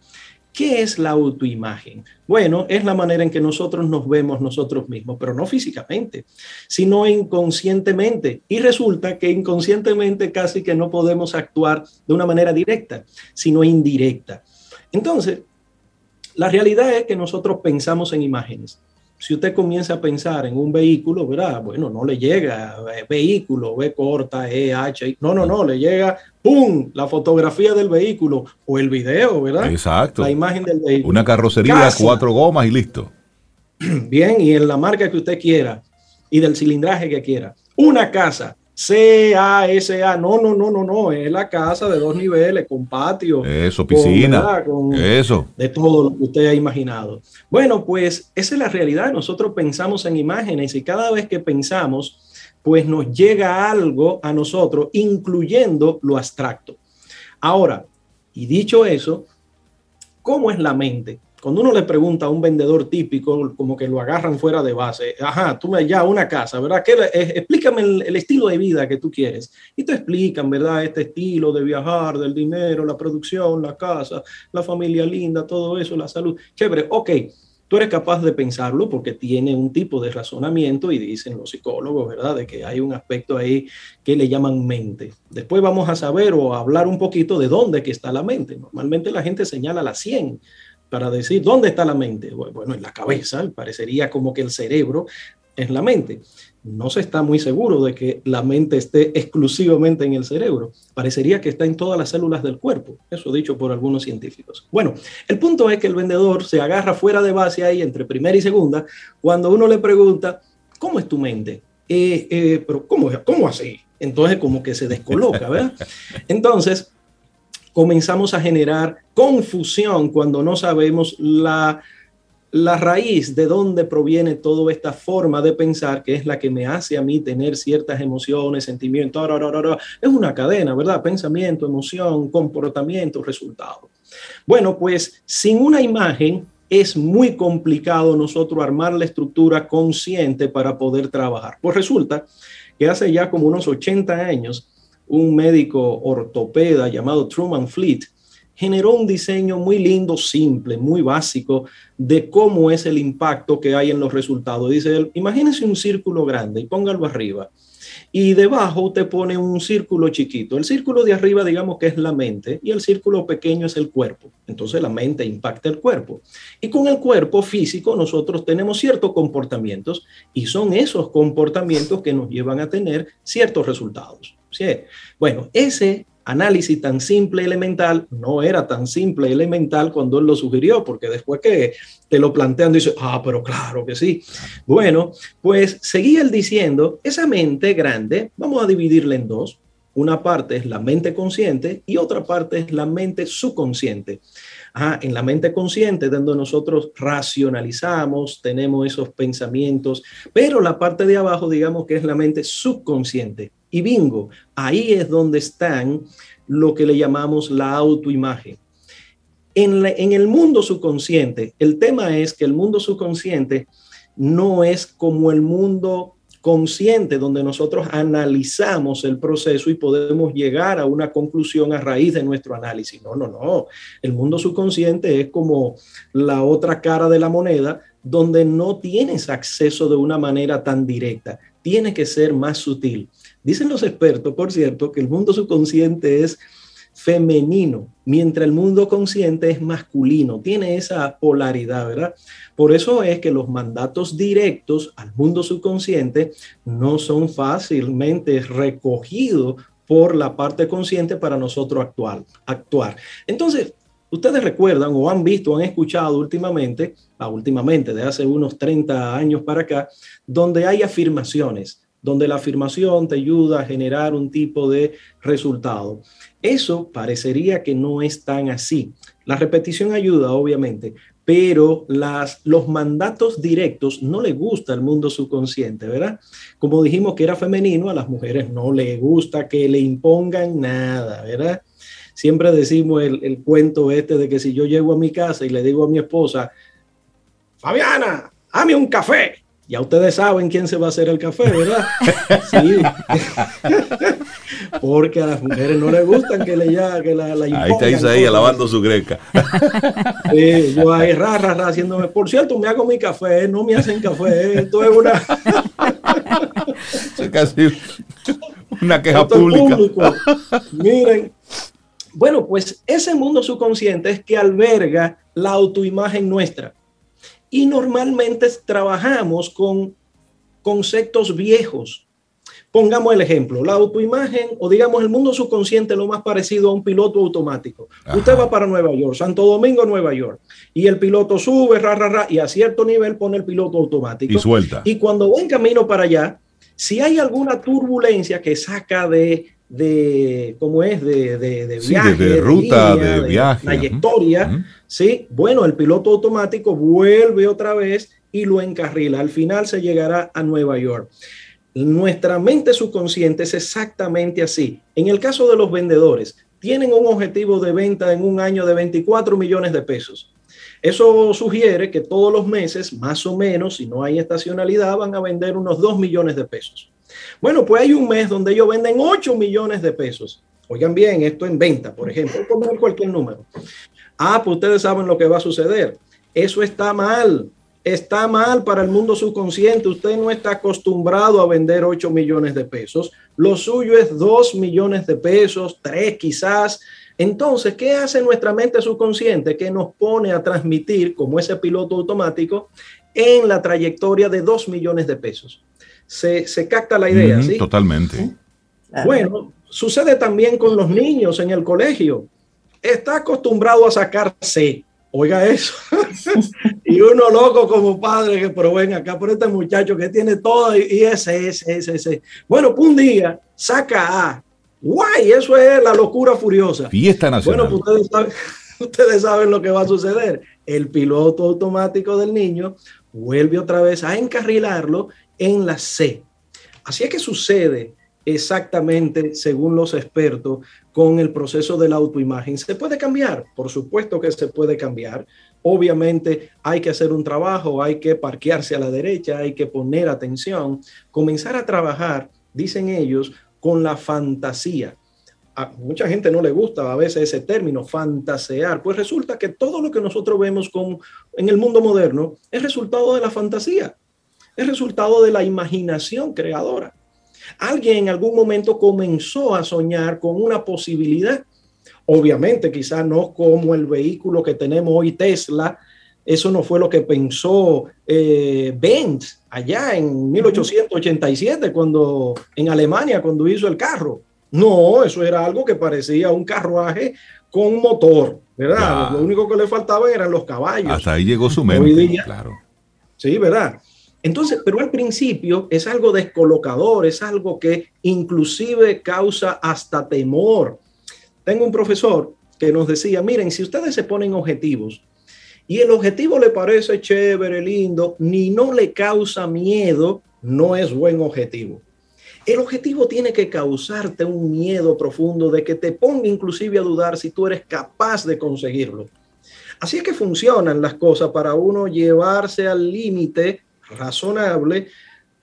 Speaker 8: ¿Qué es la autoimagen? Bueno, es la manera en que nosotros nos vemos nosotros mismos, pero no físicamente, sino inconscientemente. Y resulta que inconscientemente casi que no podemos actuar de una manera directa, sino indirecta. Entonces, la realidad es que nosotros pensamos en imágenes si usted comienza a pensar en un vehículo, ¿verdad? Bueno, no le llega eh, vehículo, V corta, E, H, no, no, no, le llega, ¡pum!, la fotografía del vehículo o el video, ¿verdad?
Speaker 1: Exacto.
Speaker 8: La imagen del vehículo.
Speaker 1: Una carrocería, cuatro gomas y listo.
Speaker 8: Bien, y en la marca que usted quiera y del cilindraje que quiera. Una casa, C-A-S-A. No, no, no, no, no. Es la casa de dos niveles, con patio.
Speaker 1: Eso, piscina. eso.
Speaker 8: De todo lo que usted ha imaginado. Bueno, pues esa es la realidad. Nosotros pensamos en imágenes y cada vez que pensamos, pues nos llega algo a nosotros, incluyendo lo abstracto. Ahora, y dicho eso, ¿cómo es la mente? Cuando uno le pregunta a un vendedor típico, como que lo agarran fuera de base, ajá, tú me ya una casa, ¿verdad? ¿Qué, eh, explícame el, estilo de vida que tú quieres. Y te explican, ¿verdad? Este estilo de viajar, del dinero, la producción, la casa, la familia linda, todo eso, la salud. Chévere, ok, tú eres capaz de pensarlo porque tiene un tipo de razonamiento y dicen los psicólogos, ¿verdad? De que hay un aspecto ahí que le llaman mente. Después vamos a saber o a hablar un poquito de dónde que está la mente. Normalmente la gente señala la 100 para decir dónde está la mente. Bueno, en la cabeza, parecería como que el cerebro es la mente. No se está muy seguro de que la mente esté exclusivamente en el cerebro. Parecería que está en todas las células del cuerpo. Eso dicho por algunos científicos. Bueno, el punto es que el vendedor se agarra fuera de base ahí entre primera y segunda cuando uno le pregunta, ¿cómo es tu mente? Eh, eh, pero ¿cómo, ¿cómo así? Entonces como que se descoloca, ¿verdad? Entonces, comenzamos a generar confusión cuando no sabemos la, la raíz de dónde proviene toda esta forma de pensar que es la que me hace a mí tener ciertas emociones, sentimientos. Es una cadena, ¿verdad? Pensamiento, emoción, comportamiento, resultado. Bueno, pues sin una imagen es muy complicado nosotros armar la estructura consciente para poder trabajar. Pues resulta que hace ya como unos 80 años un médico ortopeda llamado Truman Fleet, generó un diseño muy lindo, simple, muy básico de cómo es el impacto que hay en los resultados. Dice él, imagínese un círculo grande y póngalo arriba. Y debajo usted pone un círculo chiquito. El círculo de arriba, digamos que es la mente, y el círculo pequeño es el cuerpo. Entonces la mente impacta el cuerpo. Y con el cuerpo físico nosotros tenemos ciertos comportamientos y son esos comportamientos que nos llevan a tener ciertos resultados. ¿Sí? Bueno, ese análisis tan simple, elemental, no era tan simple, elemental cuando él lo sugirió, porque después que te lo plantean, dice, ah, pero claro que sí. Bueno, pues seguía él diciendo, esa mente grande, vamos a dividirla en dos. Una parte es la mente consciente y otra parte es la mente subconsciente. Ah, en la mente consciente, donde nosotros racionalizamos, tenemos esos pensamientos, pero la parte de abajo, digamos que es la mente subconsciente. Y bingo, ahí es donde están lo que le llamamos la autoimagen. En, en el mundo subconsciente, el tema es que el mundo subconsciente no es como el mundo consciente donde nosotros analizamos el proceso y podemos llegar a una conclusión a raíz de nuestro análisis. No, no, no. El mundo subconsciente es como la otra cara de la moneda donde no tienes acceso de una manera tan directa. Tiene que ser más sutil. Dicen los expertos, por cierto, que el mundo subconsciente es femenino, mientras el mundo consciente es masculino, tiene esa polaridad, ¿verdad? Por eso es que los mandatos directos al mundo subconsciente no son fácilmente recogidos por la parte consciente para nosotros actuar. actuar. Entonces, ustedes recuerdan o han visto, han escuchado últimamente, ah, últimamente, de hace unos 30 años para acá, donde hay afirmaciones donde la afirmación te ayuda a generar un tipo de resultado. Eso parecería que no es tan así. La repetición ayuda, obviamente, pero las, los mandatos directos no le gusta al mundo subconsciente, ¿verdad? Como dijimos que era femenino, a las mujeres no le gusta que le impongan nada, ¿verdad? Siempre decimos el, el cuento este de que si yo llego a mi casa y le digo a mi esposa, Fabiana, dame un café, Ya ustedes saben quién se va a hacer el café, ¿verdad? Sí. Porque a las mujeres no les gustan que le ya, que la, la
Speaker 1: Ahí está Isaías lavando su greca.
Speaker 8: Sí, yo ahí ra, ra, ra, haciéndome. Por cierto, me hago mi café, no me hacen café. Esto es una.
Speaker 1: es casi una queja pública.
Speaker 8: Público. Miren. Bueno, pues ese mundo subconsciente es que alberga la autoimagen nuestra. Y normalmente trabajamos con conceptos viejos. Pongamos el ejemplo, la autoimagen o digamos el mundo subconsciente lo más parecido a un piloto automático. Usted va para Nueva York, Santo Domingo, Nueva York, y el piloto sube, ra, ra, ra, y a cierto nivel pone el piloto automático.
Speaker 1: Y suelta.
Speaker 8: Y cuando va en camino para allá, si hay alguna turbulencia que saca de, de ¿cómo es? De, de, de viaje,
Speaker 1: sí, de, de, ruta,
Speaker 8: línea,
Speaker 1: de, viaje.
Speaker 8: trayectoria, uh -huh. ¿sí? Bueno, el piloto automático vuelve otra vez y lo encarrila. Al final se llegará a Nueva York. Nuestra mente subconsciente es exactamente así. En el caso de los vendedores, tienen un objetivo de venta en un año de 24 millones de pesos. Eso sugiere que todos los meses, más o menos, si no hay estacionalidad, van a vender unos 2 millones de pesos. Bueno, pues hay un mes donde ellos venden 8 millones de pesos. Oigan bien, esto en venta, por ejemplo, poner cualquier número. Ah, pues ustedes saben lo que va a suceder. Eso está mal. Está mal para el mundo subconsciente. Usted no está acostumbrado a vender 8 millones de pesos. Lo suyo es 2 millones de pesos, 3 quizás. Entonces, ¿qué hace nuestra mente subconsciente? Que nos pone a transmitir como ese piloto automático en la trayectoria de 2 millones de pesos. Se, se capta la idea,
Speaker 1: Mm,
Speaker 8: ¿sí?
Speaker 1: Totalmente.
Speaker 8: Bueno, sucede también con los niños en el colegio. Está acostumbrado a sacar C. Oiga eso. y uno loco como padre que, pero ven acá por este muchacho que tiene todo y, y ese, ese, ese, ese. Bueno, pues un día saca A. Guay, eso es la locura furiosa.
Speaker 1: Fiesta nacional.
Speaker 8: Bueno, pues ustedes saben, ustedes saben lo que va a suceder. El piloto automático del niño vuelve otra vez a encarrilarlo en la C. Así es que sucede exactamente, según los expertos, con el proceso de la autoimagen. ¿Se puede cambiar? Por supuesto que se puede cambiar. Obviamente hay que hacer un trabajo, hay que parquearse a la derecha, hay que poner atención, comenzar a trabajar, dicen ellos, con la fantasía. A mucha gente no le gusta a veces ese término, fantasear. Pues resulta que todo lo que nosotros vemos con, en el mundo moderno es resultado de la fantasía, es resultado de la imaginación creadora. Alguien en algún momento comenzó a soñar con una posibilidad. Obviamente, quizás no como el vehículo que tenemos hoy Tesla. Eso no fue lo que pensó eh, Benz allá en 1887, cuando en Alemania, cuando hizo el carro. No, eso era algo que parecía un carruaje con motor, ¿verdad? Ya. Lo único que le faltaba eran los caballos.
Speaker 1: Hasta ahí llegó su mente, día, claro.
Speaker 8: Sí, ¿verdad? Entonces, pero al principio es algo descolocador, es algo que inclusive causa hasta temor. Tengo un profesor que nos decía, miren, si ustedes se ponen objetivos y el objetivo le parece chévere, lindo, ni no le causa miedo, no es buen objetivo. El objetivo tiene que causarte un miedo profundo de que te ponga inclusive a dudar si tú eres capaz de conseguirlo. Así es que funcionan las cosas para uno llevarse al límite razonable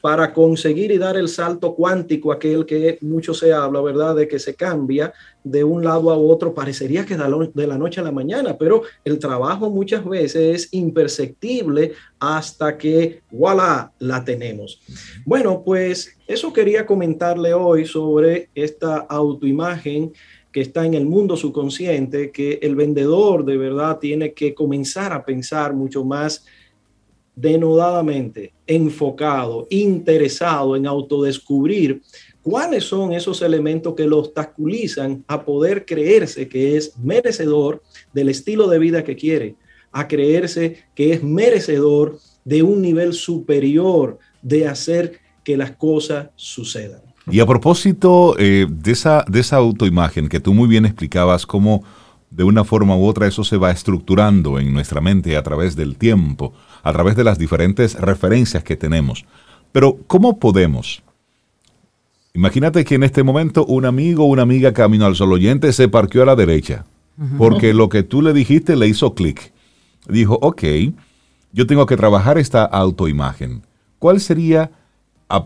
Speaker 8: para conseguir y dar el salto cuántico, aquel que mucho se habla, ¿verdad? De que se cambia de un lado a otro, parecería que de la noche a la mañana, pero el trabajo muchas veces es imperceptible hasta que, voilà, la tenemos. Bueno, pues eso quería comentarle hoy sobre esta autoimagen que está en el mundo subconsciente, que el vendedor de verdad tiene que comenzar a pensar mucho más denodadamente enfocado, interesado en autodescubrir cuáles son esos elementos que lo obstaculizan a poder creerse que es merecedor del estilo de vida que quiere, a creerse que es merecedor de un nivel superior de hacer que las cosas sucedan.
Speaker 1: Y a propósito eh, de, esa, de esa autoimagen que tú muy bien explicabas, cómo de una forma u otra eso se va estructurando en nuestra mente a través del tiempo, a través de las diferentes referencias que tenemos. Pero, ¿cómo podemos? Imagínate que en este momento un amigo o una amiga camino al sol oyente se parqueó a la derecha, porque lo que tú le dijiste le hizo clic. Dijo, ok, yo tengo que trabajar esta autoimagen. ¿cuál sería,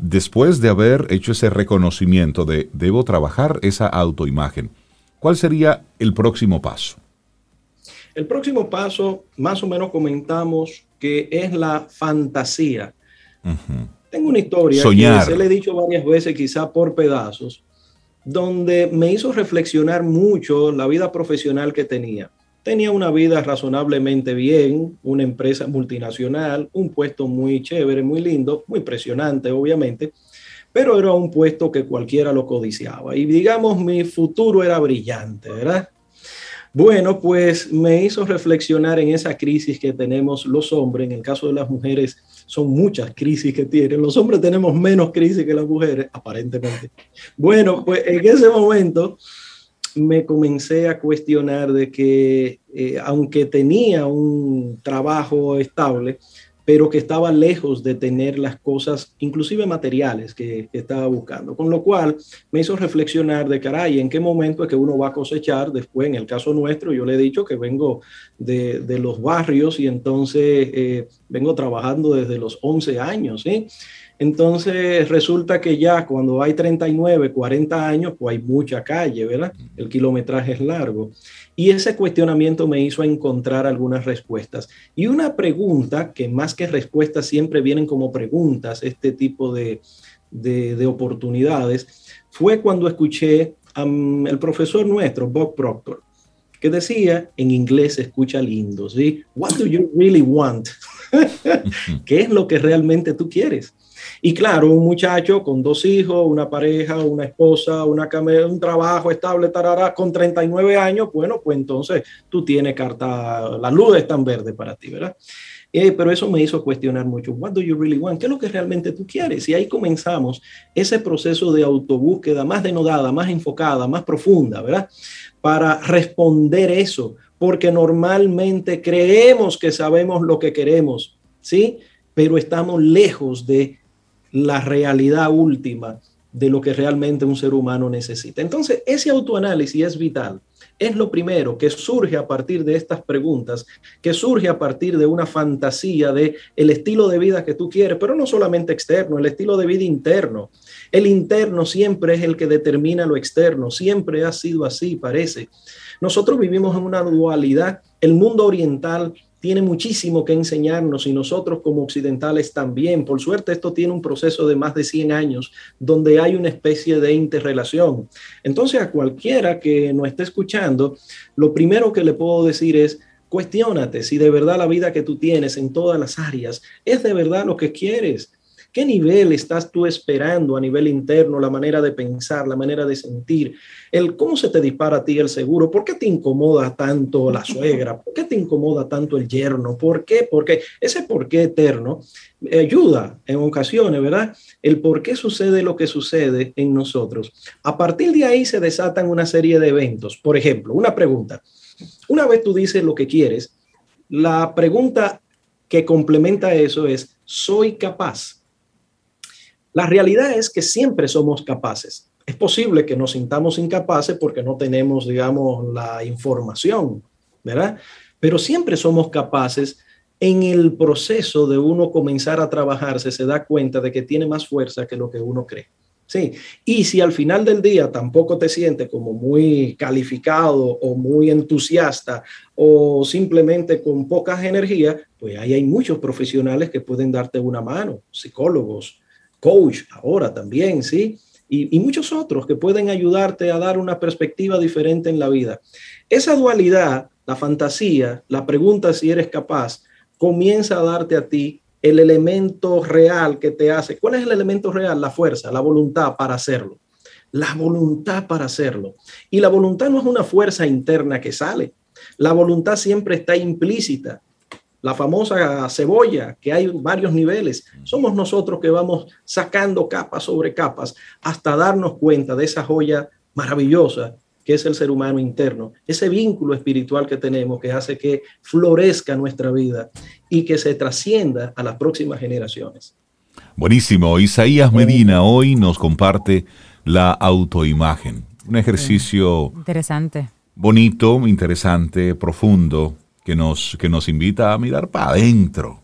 Speaker 1: después de haber hecho ese reconocimiento de debo trabajar esa autoimagen, cuál sería el próximo paso?
Speaker 8: El próximo paso, más o menos comentamos que es la fantasía. Tengo una historia que se le he dicho varias veces, quizá por pedazos, donde me hizo reflexionar mucho la vida profesional que tenía. Tenía una vida razonablemente bien, una empresa multinacional, un puesto muy chévere, muy lindo, muy impresionante, obviamente, pero era un puesto que cualquiera lo codiciaba. Y digamos, mi futuro era brillante, ¿verdad? Bueno, pues me hizo reflexionar en esa crisis que tenemos los hombres. En el caso de las mujeres, son muchas crisis que tienen. Los hombres tenemos menos crisis que las mujeres, aparentemente. Bueno, pues en ese momento me comencé a cuestionar de que, eh, aunque tenía un trabajo estable, pero que estaba lejos de tener las cosas, inclusive materiales, que, estaba buscando. Con lo cual me hizo reflexionar de caray, ¿en qué momento es que uno va a cosechar? Después, en el caso nuestro, yo le he dicho que vengo de, de los barrios y entonces eh, vengo trabajando desde los 11 años, ¿sí? Entonces resulta que ya cuando hay 39, 40 años, pues hay mucha calle, ¿verdad? El kilometraje es largo. Y ese cuestionamiento me hizo encontrar algunas respuestas. Y una pregunta, que más que respuestas siempre vienen como preguntas, este tipo de, de, oportunidades, fue cuando escuché al profesor nuestro, Bob Proctor, que decía, en inglés escucha lindo, ¿sí? What do you really want? ¿Qué es lo que realmente tú quieres? Y claro, un muchacho con dos hijos, una pareja, una esposa, una un trabajo estable, tarará, con 39 años, bueno, pues entonces tú tienes carta, la luz es tan verde para ti, ¿verdad? Eh, pero eso me hizo cuestionar mucho. What do you really want? ¿Qué es lo que realmente tú quieres? Y ahí comenzamos ese proceso de autobúsqueda más denodada, más enfocada, más profunda, ¿verdad? Para responder eso, porque normalmente creemos que sabemos lo que queremos, ¿sí? Pero estamos lejos de la realidad última de lo que realmente un ser humano necesita. Entonces, ese autoanálisis es vital. Es lo primero que surge a partir de estas preguntas, que surge a partir de una fantasía de el estilo de vida que tú quieres, pero no solamente externo, el estilo de vida interno. El interno siempre es el que determina lo externo, siempre ha sido así, parece. Nosotros vivimos en una dualidad. El mundo oriental tiene muchísimo que enseñarnos y nosotros como occidentales también. Por suerte, esto tiene un proceso de más de 100 años donde hay una especie de interrelación. Entonces, a cualquiera que nos esté escuchando, lo primero que le puedo decir es, cuestiónate si de verdad la vida que tú tienes en todas las áreas es de verdad lo que quieres. ¿Qué nivel estás tú esperando a nivel interno, la manera de pensar, la manera de sentir? El cómo se te dispara a ti el seguro, ¿por qué te incomoda tanto la suegra? ¿Por qué te incomoda tanto el yerno? ¿Por qué? Porque ese por qué eterno ayuda en ocasiones, ¿verdad? El por qué sucede lo que sucede en nosotros. A partir de ahí se desatan una serie de eventos. Por ejemplo, una pregunta. Una vez tú dices lo que quieres, la pregunta que complementa eso es, ¿soy capaz? La realidad es que siempre somos capaces. Es posible que nos sintamos incapaces porque no tenemos, digamos, la información, ¿verdad? Pero siempre somos capaces en el proceso de uno comenzar a trabajarse, se da cuenta de que tiene más fuerza que lo que uno cree. Sí, y si al final del día tampoco te sientes como muy calificado o muy entusiasta o simplemente con pocas energías, pues ahí hay muchos profesionales que pueden darte una mano, psicólogos, coach ahora también, ¿sí? Y, muchos otros que pueden ayudarte a dar una perspectiva diferente en la vida. Esa dualidad, la fantasía, la pregunta si eres capaz, comienza a darte a ti el elemento real que te hace. ¿Cuál es el elemento real? La fuerza, la voluntad para hacerlo. La voluntad para hacerlo. Y la voluntad no es una fuerza interna que sale. La voluntad siempre está implícita la famosa cebolla, que hay varios niveles. Somos nosotros que vamos sacando capas sobre capas hasta darnos cuenta de esa joya maravillosa que es el ser humano interno, ese vínculo espiritual que tenemos que hace que florezca nuestra vida y que se trascienda a las próximas generaciones.
Speaker 1: Buenísimo. Isaías Medina hoy nos comparte la autoimagen. Un ejercicio
Speaker 3: interesante.
Speaker 1: Bonito, interesante, profundo, que nos, que nos invita a mirar para adentro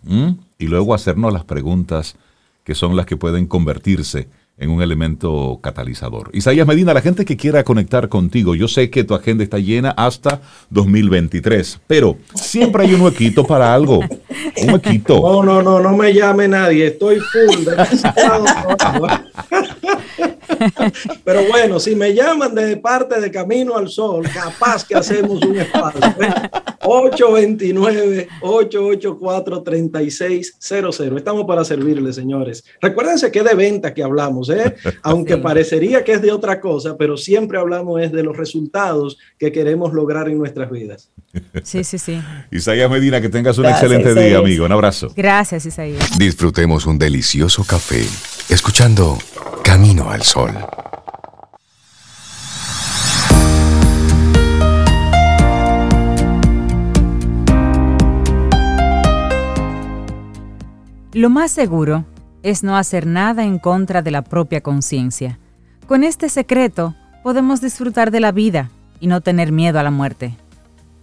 Speaker 1: y luego hacernos las preguntas que son las que pueden convertirse en un elemento catalizador. Isaías Medina, la gente que quiera conectar contigo, yo sé que tu agenda está llena hasta 2023, pero siempre hay un huequito para algo. Un huequito.
Speaker 8: No, no, no, no me llame nadie, estoy full. Pero bueno, si me llaman de parte de Camino al Sol, capaz que hacemos un espacio. 829-884-3600. Estamos para servirle, señores. Recuérdense que de venta que hablamos, ¿eh? aunque parecería que es de otra cosa, pero siempre hablamos es de los resultados que queremos lograr en nuestras vidas.
Speaker 3: Sí, sí, sí.
Speaker 1: Isaías Medina, que tengas un excelente día, amigo. Un abrazo.
Speaker 3: Gracias, Isaías.
Speaker 6: Disfrutemos un delicioso café escuchando Camino al Sol.
Speaker 3: Lo más seguro es no hacer nada en contra de la propia conciencia. Con este secreto podemos disfrutar de la vida y no tener miedo a la muerte.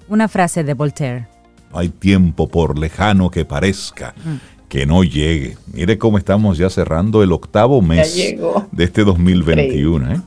Speaker 3: Una frase de Voltaire.
Speaker 1: No hay tiempo por lejano que parezca. Mm que no llegue. Mire cómo estamos ya cerrando el octavo mes de este 2021. ¿eh?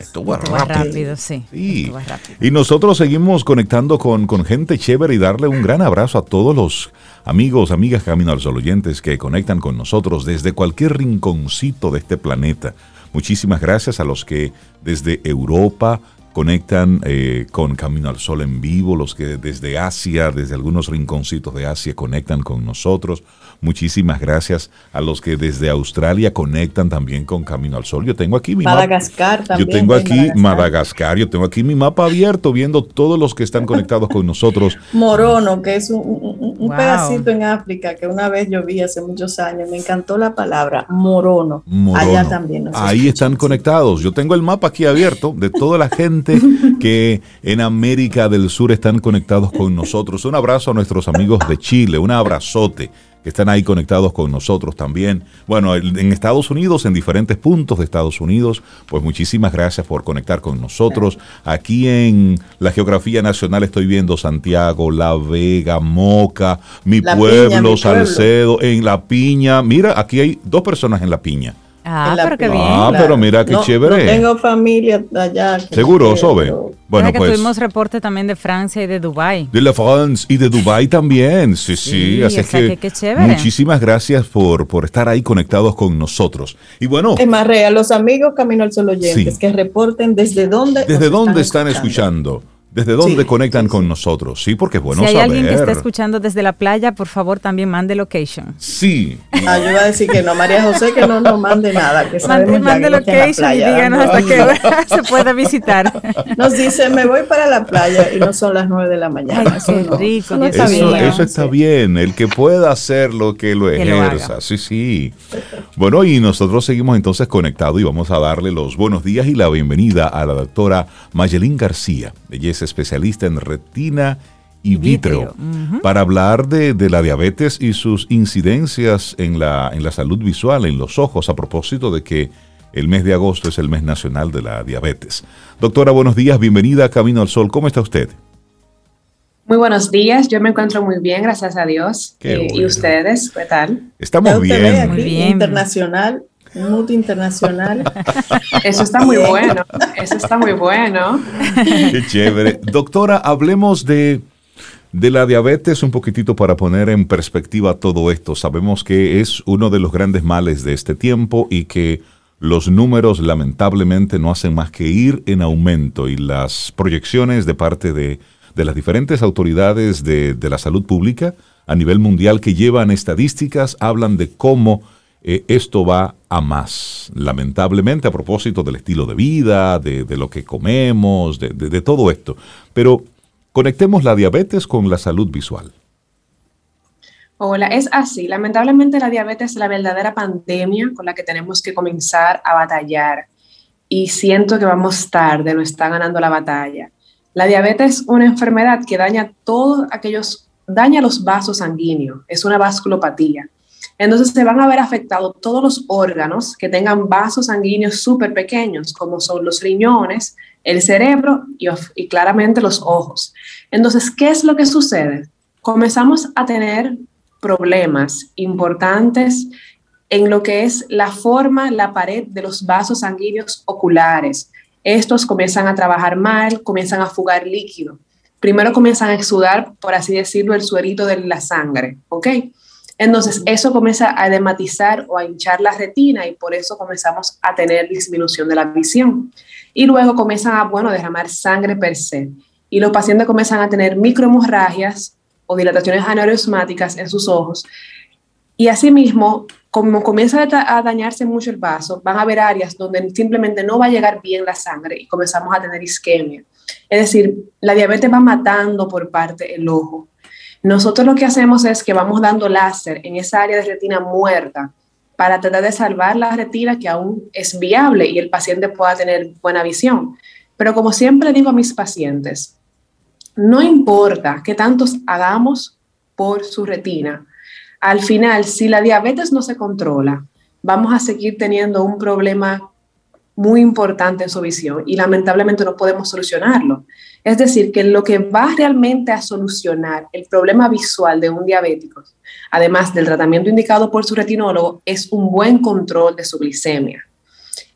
Speaker 1: Esto va, rápido. sí. Y nosotros seguimos conectando con, con, gente chévere y darle un gran abrazo a todos los amigos, amigas Camino al Sol oyentes que conectan con nosotros desde cualquier rinconcito de este planeta. Muchísimas gracias a los que desde Europa, conectan eh, con Camino al Sol en vivo, los que desde Asia, desde algunos rinconcitos de Asia conectan con nosotros. Muchísimas gracias a los que desde Australia conectan también con Camino al Sol. Yo tengo aquí mi
Speaker 2: Madagascar
Speaker 1: mapa. Yo tengo aquí Madagascar. yo tengo aquí mi mapa abierto viendo todos los que están conectados con nosotros.
Speaker 2: Morono, que es un, pedacito en África que una vez yo vi hace muchos años, me encantó la palabra Morono. Allá también.
Speaker 1: Ahí están conectados. Yo tengo el mapa aquí abierto de toda la gente que en América del Sur están conectados con nosotros. Un abrazo a nuestros amigos de Chile, un abrazote que están ahí conectados con nosotros también. Bueno, en Estados Unidos, en diferentes puntos de Estados Unidos, pues muchísimas gracias por conectar con nosotros. Aquí en la geografía nacional estoy viendo Santiago, La Vega, Moca, mi, pueblo, Salcedo, en La Piña. Mira, aquí hay dos personas en La Piña.
Speaker 3: Ah, pero qué bien.
Speaker 1: Ah, pero mira qué chévere.
Speaker 2: No tengo familia allá.
Speaker 1: Seguro, Sobe.
Speaker 3: Bueno, que pues. Tuvimos reporte también de Francia y de Dubai.
Speaker 1: De la France y de Dubai también. Sí, sí. así es que, qué chévere. muchísimas gracias por, por estar ahí conectados con nosotros. Y bueno.
Speaker 2: Es más, real, los amigos Camino al Sol oyentes que reporten desde dónde.
Speaker 1: Desde dónde están, escuchando. ¿Desde dónde conectan con nosotros? Sí, porque es bueno
Speaker 3: Si hay alguien que está escuchando desde la playa, por favor también mande location.
Speaker 1: Sí.
Speaker 2: Ah, yo iba a decir que no, María José, que no nos mande nada. Que
Speaker 3: mande, mande location y díganos hasta qué hora se puede visitar.
Speaker 2: Nos dice, me voy para la playa y no son las nueve de la mañana.
Speaker 3: Ay, qué rico.
Speaker 1: Eso, está bien. eso está bien. El que pueda hacer lo que lo ejerza. sí, sí. Bueno, y nosotros seguimos entonces conectados y vamos a darle los buenos días y la bienvenida a la doctora Mayelín García. Belleza especialista en retina y vítreo, para hablar de, la diabetes y sus incidencias en la, en la salud visual, en los ojos, a propósito de que el mes de agosto es el mes nacional de la diabetes. Doctora, buenos días, bienvenida a Camino al Sol. ¿Cómo está usted?
Speaker 9: Muy buenos días, yo me encuentro muy bien, gracias a Dios. Eh, ¿Y ustedes, qué tal?
Speaker 1: Estamos bien.
Speaker 2: Muy bien. Internacional Mood internacional.
Speaker 9: Eso está muy bueno. Eso está muy bueno.
Speaker 1: Qué chévere. Doctora, hablemos de, de la diabetes un poquitito para poner en perspectiva todo esto. Sabemos que es uno de los grandes males de este tiempo y que los números lamentablemente no hacen más que ir en aumento y las proyecciones de parte de, de las diferentes autoridades de, de la salud pública a nivel mundial que llevan estadísticas hablan de cómo eh, esto va a más, lamentablemente, a propósito del estilo de vida, de, lo que comemos, de, todo esto. Pero conectemos la diabetes con la salud visual.
Speaker 9: Hola, es así. Lamentablemente la diabetes es la verdadera pandemia con la que tenemos que comenzar a batallar. Y siento que vamos tarde, no está ganando la batalla. La diabetes es una enfermedad que daña todos aquellos, daña los vasos sanguíneos, es una vasculopatía. Entonces se van a ver afectados todos los órganos que tengan vasos sanguíneos súper pequeños, como son los riñones, el cerebro y, claramente los ojos. Entonces, ¿qué es lo que sucede? Comenzamos a tener problemas importantes en lo que es la forma, la pared de los vasos sanguíneos oculares. Estos comienzan a trabajar mal, comienzan a fugar líquido. Primero comienzan a exudar, por así decirlo, el suerito de la sangre, ¿ok? Entonces, eso comienza a edematizar o a hinchar la retina y por eso comenzamos a tener disminución de la visión. Y luego comienzan a, bueno, derramar sangre per se. Y los pacientes comienzan a tener microhemorragias o dilataciones aneurismáticas en sus ojos. Y asimismo, como comienza a dañarse mucho el vaso, van a haber áreas donde simplemente no va a llegar bien la sangre y comenzamos a tener isquemia. Es decir, la diabetes va matando por parte el ojo. Nosotros lo que hacemos es que vamos dando láser en esa área de retina muerta para tratar de salvar la retina que aún es viable y el paciente pueda tener buena visión. Pero como siempre digo a mis pacientes, no importa qué tantos hagamos por su retina, al final, si la diabetes no se controla, vamos a seguir teniendo un problema muy importante en su visión y lamentablemente no podemos solucionarlo. Es decir, que lo que va realmente a solucionar el problema visual de un diabético, además del tratamiento indicado por su retinólogo, es un buen control de su glicemia.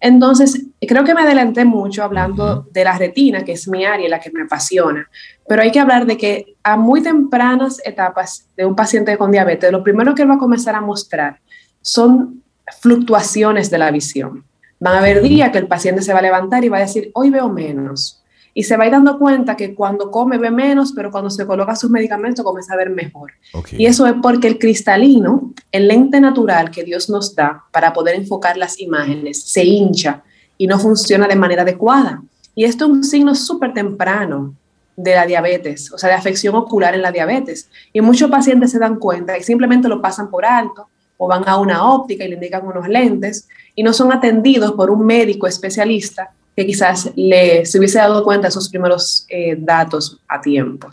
Speaker 9: Entonces, creo que me adelanté mucho hablando de la retina, que es mi área, la que me apasiona, pero hay que hablar de que a muy tempranas etapas de un paciente con diabetes, lo primero que él va a comenzar a mostrar son fluctuaciones de la visión. Van a haber días que el paciente se va a levantar y va a decir, hoy veo menos. Y se va a ir dando cuenta que cuando come ve menos, pero cuando se coloca sus medicamentos comienza a ver mejor. Y eso es porque el cristalino, el lente natural que Dios nos da para poder enfocar las imágenes, se hincha y no funciona de manera adecuada. Y esto es un signo súper temprano de la diabetes, o sea, de afección ocular en la diabetes. Y muchos pacientes se dan cuenta y simplemente lo pasan por alto o van a una óptica y le indican unos lentes y no son atendidos por un médico especialista que quizás le, se hubiese dado cuenta de esos primeros eh, datos a tiempo.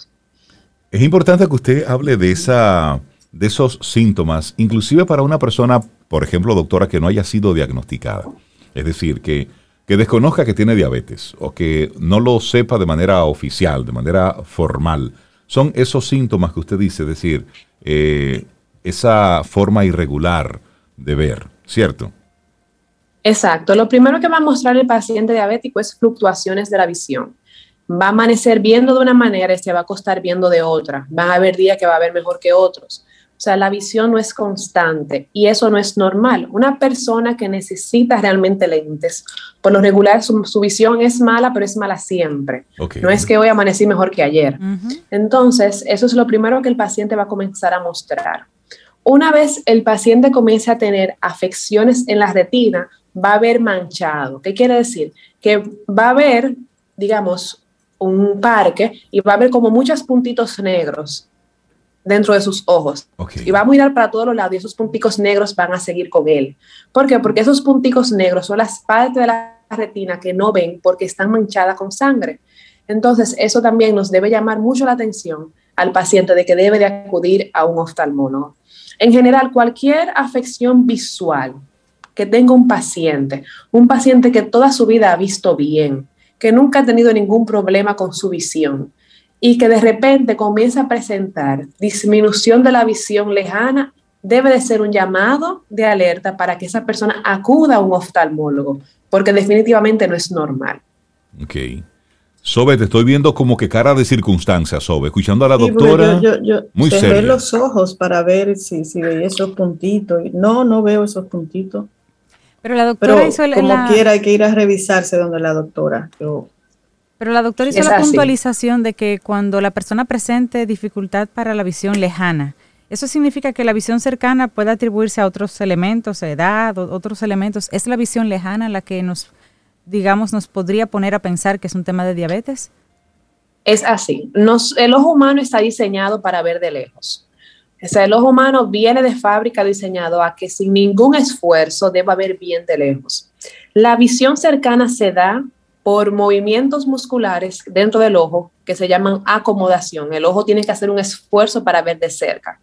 Speaker 1: Es importante que usted hable de, esa, de esos síntomas, inclusive para una persona, por ejemplo, doctora, que no haya sido diagnosticada. Es decir, que, que desconozca que tiene diabetes o que no lo sepa de manera oficial, de manera formal. Son esos síntomas que usted dice, es decir, eh, esa forma irregular de ver, ¿cierto?
Speaker 9: Exacto. Lo primero que va a mostrar el paciente diabético es fluctuaciones de la visión. Va a amanecer viendo de una manera y se va a acostar viendo de otra. Van a haber días que va a ver mejor que otros. O sea, la visión no es constante y eso no es normal. Una persona que necesita realmente lentes, por lo regular su, visión es mala, pero es mala siempre. No es que hoy amanecí mejor que ayer. Entonces, eso es lo primero que el paciente va a comenzar a mostrar. Una vez el paciente comience a tener afecciones en la retina, va a haber manchado. ¿Qué quiere decir? Que va a haber, digamos, un parque y va a haber como muchos puntitos negros dentro de sus ojos. Y va a mirar para todos los lados y esos punticos negros van a seguir con él. ¿Por qué? Porque esos punticos negros son las partes de la retina que no ven porque están manchadas con sangre. Entonces, eso también nos debe llamar mucho la atención al paciente de que debe de acudir a un oftalmólogo. En general, cualquier afección visual que tenga un paciente, un paciente que toda su vida ha visto bien, que nunca ha tenido ningún problema con su visión y que de repente comienza a presentar disminución de la visión lejana, debe de ser un llamado de alerta para que esa persona acuda a un oftalmólogo, porque definitivamente no es normal.
Speaker 1: Ok. Sobe, te estoy viendo como que cara de circunstancia, Sobe, escuchando a la doctora.
Speaker 2: Yo, yo, muy cerré los ojos para ver si, si veía esos puntitos. No, no veo esos puntitos.
Speaker 3: Pero la doctora hizo
Speaker 2: como quiera hay que ir a revisarse donde la doctora.
Speaker 3: Pero, la doctora hizo la puntualización de que cuando la persona presente dificultad para la visión lejana, eso significa que la visión cercana puede atribuirse a otros elementos, edad, otros elementos. ¿Es la visión lejana la que nos digamos, nos podría poner a pensar que es un tema de diabetes?
Speaker 9: Es así. el ojo humano está diseñado para ver de lejos. El ojo humano viene de fábrica diseñado a que sin ningún esfuerzo deba ver bien de lejos. La visión cercana se da por movimientos musculares dentro del ojo que se llaman acomodación. El ojo tiene que hacer un esfuerzo para ver de cerca.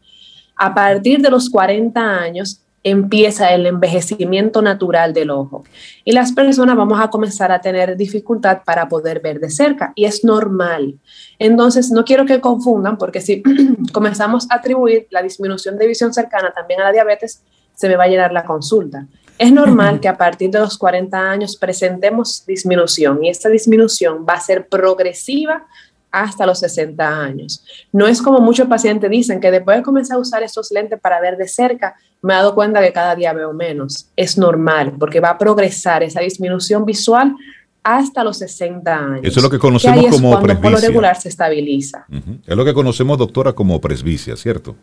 Speaker 9: A partir de los 40 años, empieza el envejecimiento natural del ojo. Y las personas vamos a comenzar a tener dificultad para poder ver de cerca y es normal. Entonces, no quiero que confundan porque si comenzamos a atribuir la disminución de visión cercana también a la diabetes, se me va a llenar la consulta. Es normal que a partir de los 40 años presentemos disminución y esta disminución va a ser progresiva hasta los 60 años. No es como muchos pacientes dicen que después de comenzar a usar estos lentes para ver de cerca, me he dado cuenta que cada día veo menos. Es normal porque va a progresar esa disminución visual hasta los 60 años.
Speaker 1: Eso es lo que conocemos como
Speaker 9: cuando Por lo regular se estabiliza.
Speaker 1: Es lo que conocemos, doctora, como presbicia, ¿cierto?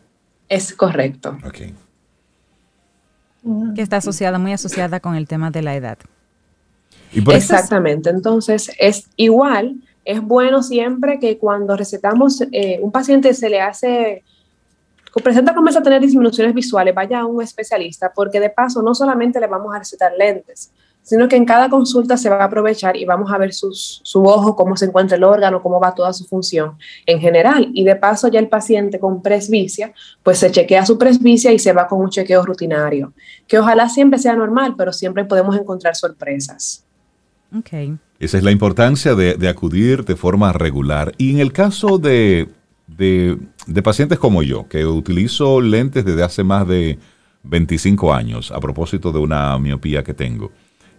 Speaker 9: Es correcto.
Speaker 1: Okay.
Speaker 3: Que está asociada, muy asociada con el tema de la edad.
Speaker 9: Exactamente. Entonces, es igual es bueno siempre que cuando recetamos, eh, un paciente se le hace, presenta comienza a tener disminuciones visuales, vaya a un especialista, porque de paso no solamente le vamos a recetar lentes, sino que en cada consulta se va a aprovechar y vamos a ver su ojo, cómo se encuentra el órgano, cómo va toda su función en general. Y de paso ya el paciente con presbicia, pues se chequea su presbicia y se va con un chequeo rutinario, que ojalá siempre sea normal, pero siempre podemos encontrar sorpresas.
Speaker 3: Okay.
Speaker 1: Esa es la importancia de, acudir de forma regular. Y en el caso de, pacientes como yo, que utilizo lentes desde hace más de 25 años, a propósito de una miopía que tengo,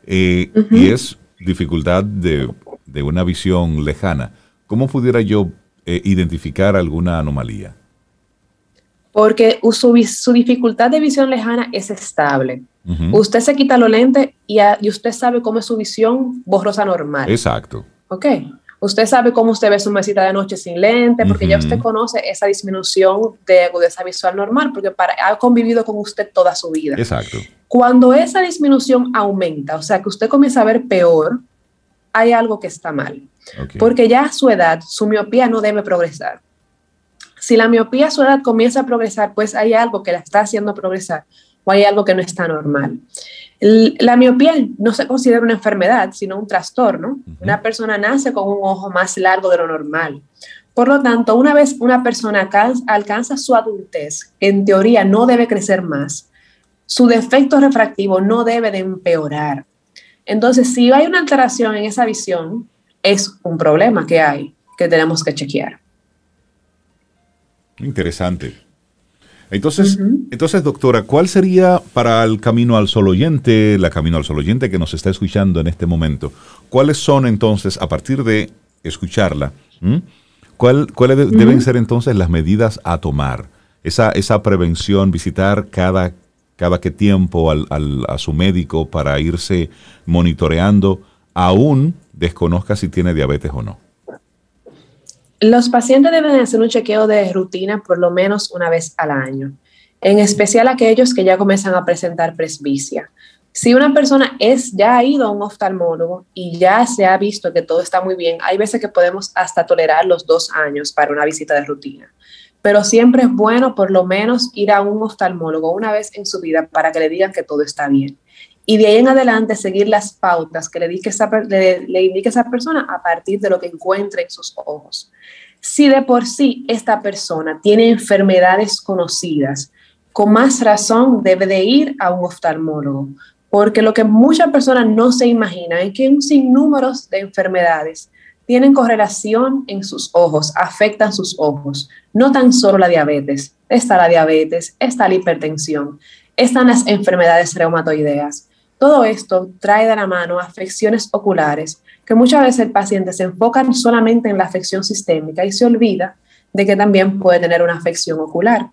Speaker 1: eh, y es dificultad de, una visión lejana, ¿cómo pudiera yo eh, identificar alguna anomalía?
Speaker 9: Porque su, su dificultad de visión lejana es estable. Usted se quita los lentes y, usted sabe cómo es su visión borrosa normal.
Speaker 1: Exacto.
Speaker 9: Ok. Usted sabe cómo usted ve su mesita de noche sin lente, porque ya usted conoce esa disminución de agudeza visual normal, porque para, ha convivido con usted toda su vida.
Speaker 1: Exacto.
Speaker 9: Cuando esa disminución aumenta, o sea, que usted comienza a ver peor, hay algo que está mal. Porque ya a su edad, su miopía no debe progresar. Si la miopía a su edad comienza a progresar, pues hay algo que la está haciendo progresar o hay algo que no está normal. la miopía no se considera una enfermedad, sino un trastorno. Una persona nace con un ojo más largo de lo normal. Por lo tanto, una vez una persona alcanza su adultez, en teoría no debe crecer más. Su defecto refractivo no debe de empeorar. Entonces, si hay una alteración en esa visión, es un problema que hay, que tenemos que chequear.
Speaker 1: Interesante. Entonces, entonces, doctora, ¿cuál sería para el Camino al Sol oyente, la Camino al Sol oyente que nos está escuchando en este momento? ¿Cuáles son entonces, a partir de escucharla, cuáles deben ser entonces las medidas a tomar? Esa, esa prevención, visitar cada, cada qué tiempo al, a su médico para irse monitoreando, aún desconozca si tiene diabetes o no.
Speaker 9: Los pacientes deben hacer un chequeo de rutina por lo menos una vez al año, en especial aquellos que ya comienzan a presentar presbicia. Si una persona es, ya ha ido a un oftalmólogo y ya se ha visto que todo está muy bien, hay veces que podemos hasta tolerar los dos años para una visita de rutina. Pero siempre es bueno por lo menos ir a un oftalmólogo una vez en su vida para que le digan que todo está bien y de ahí en adelante seguir las pautas que le, indique esa, le, persona a partir de lo que encuentre en sus ojos. Si de por sí esta persona tiene enfermedades conocidas, con más razón debe de ir a un oftalmólogo, porque lo que muchas personas no se imaginan es que un sinnúmero de enfermedades tienen correlación en sus ojos, afectan sus ojos, no tan solo la diabetes, está la diabetes, está la hipertensión, están las enfermedades reumatoideas, todo esto trae de la mano afecciones oculares, que muchas veces el paciente se enfoca solamente en la afección sistémica y se olvida de que también puede tener una afección ocular.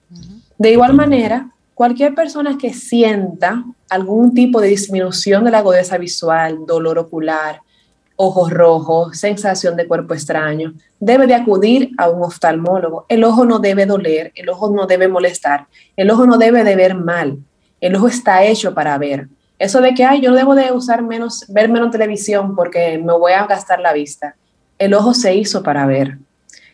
Speaker 9: De igual manera, cualquier persona que sienta algún tipo de disminución de la agudeza visual, dolor ocular, ojos rojos, sensación de cuerpo extraño, debe de acudir a un oftalmólogo. El ojo no debe doler, el ojo no debe molestar, el ojo no debe de ver mal, el ojo está hecho para ver. Eso de que, ay, yo debo de usar menos, ver menos televisión porque me voy a gastar la vista. El ojo se hizo para ver.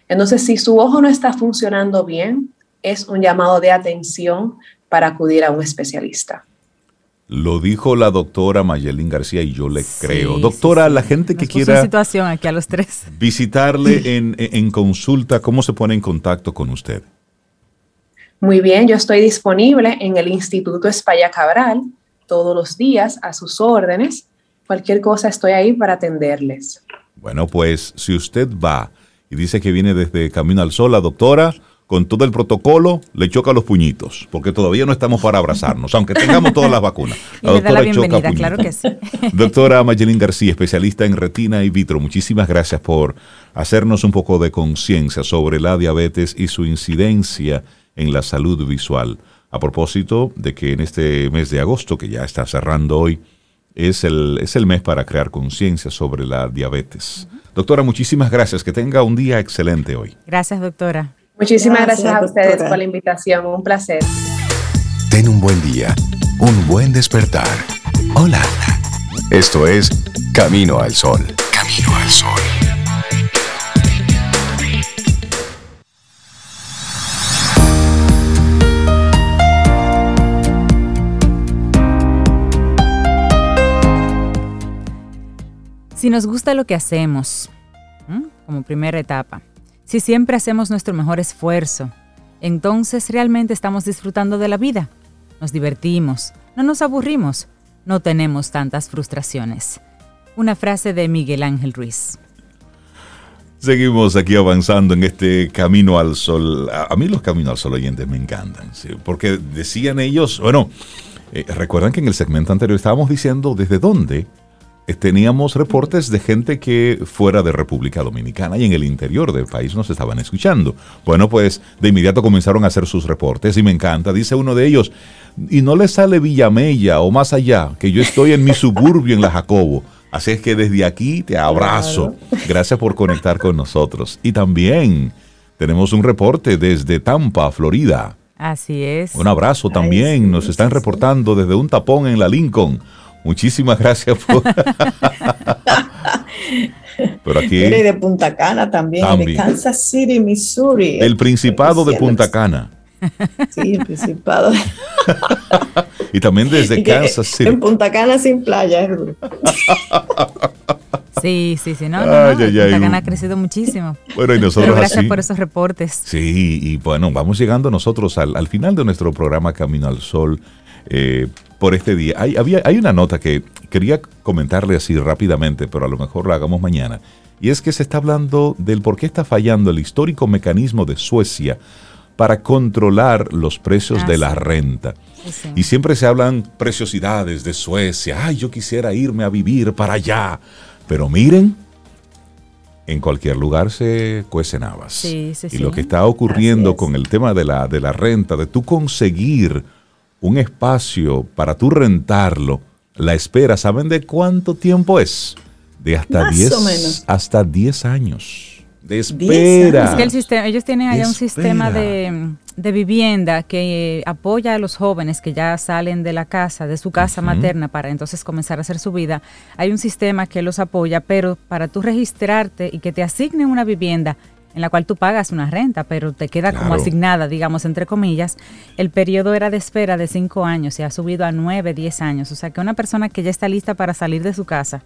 Speaker 9: Entonces, si su ojo no está funcionando bien, es un llamado de atención para acudir a un especialista.
Speaker 1: Lo dijo la doctora Mayelín García y yo le creo. Doctora, la gente que quiera
Speaker 3: situación aquí a los tres.
Speaker 1: visitarle en, en, consulta, ¿cómo se pone en contacto con usted?
Speaker 9: Muy bien, yo estoy disponible en el Instituto España Cabral, todos los días a sus órdenes. Cualquier cosa estoy ahí para atenderles.
Speaker 1: Bueno, pues si usted va y dice que viene desde Camino al Sol, la doctora, con todo el protocolo, le choca los puñitos, porque todavía no estamos para abrazarnos, aunque tengamos todas las vacunas.
Speaker 3: La y le da la bienvenida, claro que sí.
Speaker 1: Doctora Mayelín García, especialista en retina y vitro, muchísimas gracias por hacernos un poco de conciencia sobre la diabetes y su incidencia en la salud visual. A propósito de que en este mes de agosto, que ya está cerrando hoy, es el, es el mes para crear conciencia sobre la diabetes. Doctora, muchísimas gracias. Que tenga un día excelente hoy.
Speaker 3: Gracias, doctora.
Speaker 9: Muchísimas gracias, a ustedes por la invitación. Un placer.
Speaker 6: Ten un buen día, un buen despertar. Hola. Esto es Camino al Sol. Camino al Sol.
Speaker 3: Si nos gusta lo que hacemos, como primera etapa, si siempre hacemos nuestro mejor esfuerzo, entonces realmente estamos disfrutando de la vida. Nos divertimos, no nos aburrimos, no tenemos tantas frustraciones. Una frase de Miguel Ángel Ruiz.
Speaker 1: Seguimos aquí avanzando en este camino al sol. A mí los caminos al sol oyentes me encantan, porque decían ellos, bueno, eh, recuerdan que en el segmento anterior estábamos diciendo desde dónde teníamos reportes de gente que fuera de República Dominicana y en el interior del país nos estaban escuchando. Bueno, pues de inmediato comenzaron a hacer sus reportes y me encanta. Dice uno de ellos, y no le sale Villamella o más allá, que yo estoy en mi suburbio en la Jacobo. Así es que desde aquí te abrazo. Gracias por conectar con nosotros. Y también tenemos un reporte desde Tampa, Florida.
Speaker 3: Así es.
Speaker 1: Un abrazo también. Nos están reportando desde un tapón en la Lincoln. Muchísimas gracias por...
Speaker 2: Pero aquí... Y de Punta Cana también, de Kansas City, Missouri.
Speaker 1: El Principado de Punta Cana.
Speaker 2: Sí, el Principado.
Speaker 1: y también desde Kansas City.
Speaker 2: En Punta Cana sin playa.
Speaker 3: Sí, sí, sí, no, no, Punta Cana ha crecido muchísimo.
Speaker 1: Bueno, y nosotros
Speaker 3: Pero gracias por esos reportes.
Speaker 1: Sí, y bueno, vamos llegando nosotros al, al final de nuestro programa Camino al Sol. Eh, por este día. Hay, había, hay una nota que quería comentarle así rápidamente, pero a lo mejor la hagamos mañana. Y es que se está hablando del por qué está fallando el histórico mecanismo de Suecia para controlar los precios ah, de la renta. Y siempre se hablan preciosidades de Suecia. Ay, yo quisiera irme a vivir para allá. Pero miren, en cualquier lugar se cuecen habas. y lo que está ocurriendo con el tema de la, de la renta, de tú conseguir un espacio para tú rentarlo, la espera, ¿saben de cuánto tiempo es? De hasta 10 hasta 10 años. De espera.
Speaker 3: Es que el sistema, ellos tienen allá un sistema de, vivienda que apoya a los jóvenes que ya salen de la casa, de su casa materna, para entonces comenzar a hacer su vida. Hay un sistema que los apoya, pero para tú registrarte y que te asignen una vivienda, en la cual tú pagas una renta, pero te queda como asignada, digamos, entre comillas, el periodo era de espera de cinco años y ha subido a nueve, diez años. O sea que una persona que ya está lista para salir de su casa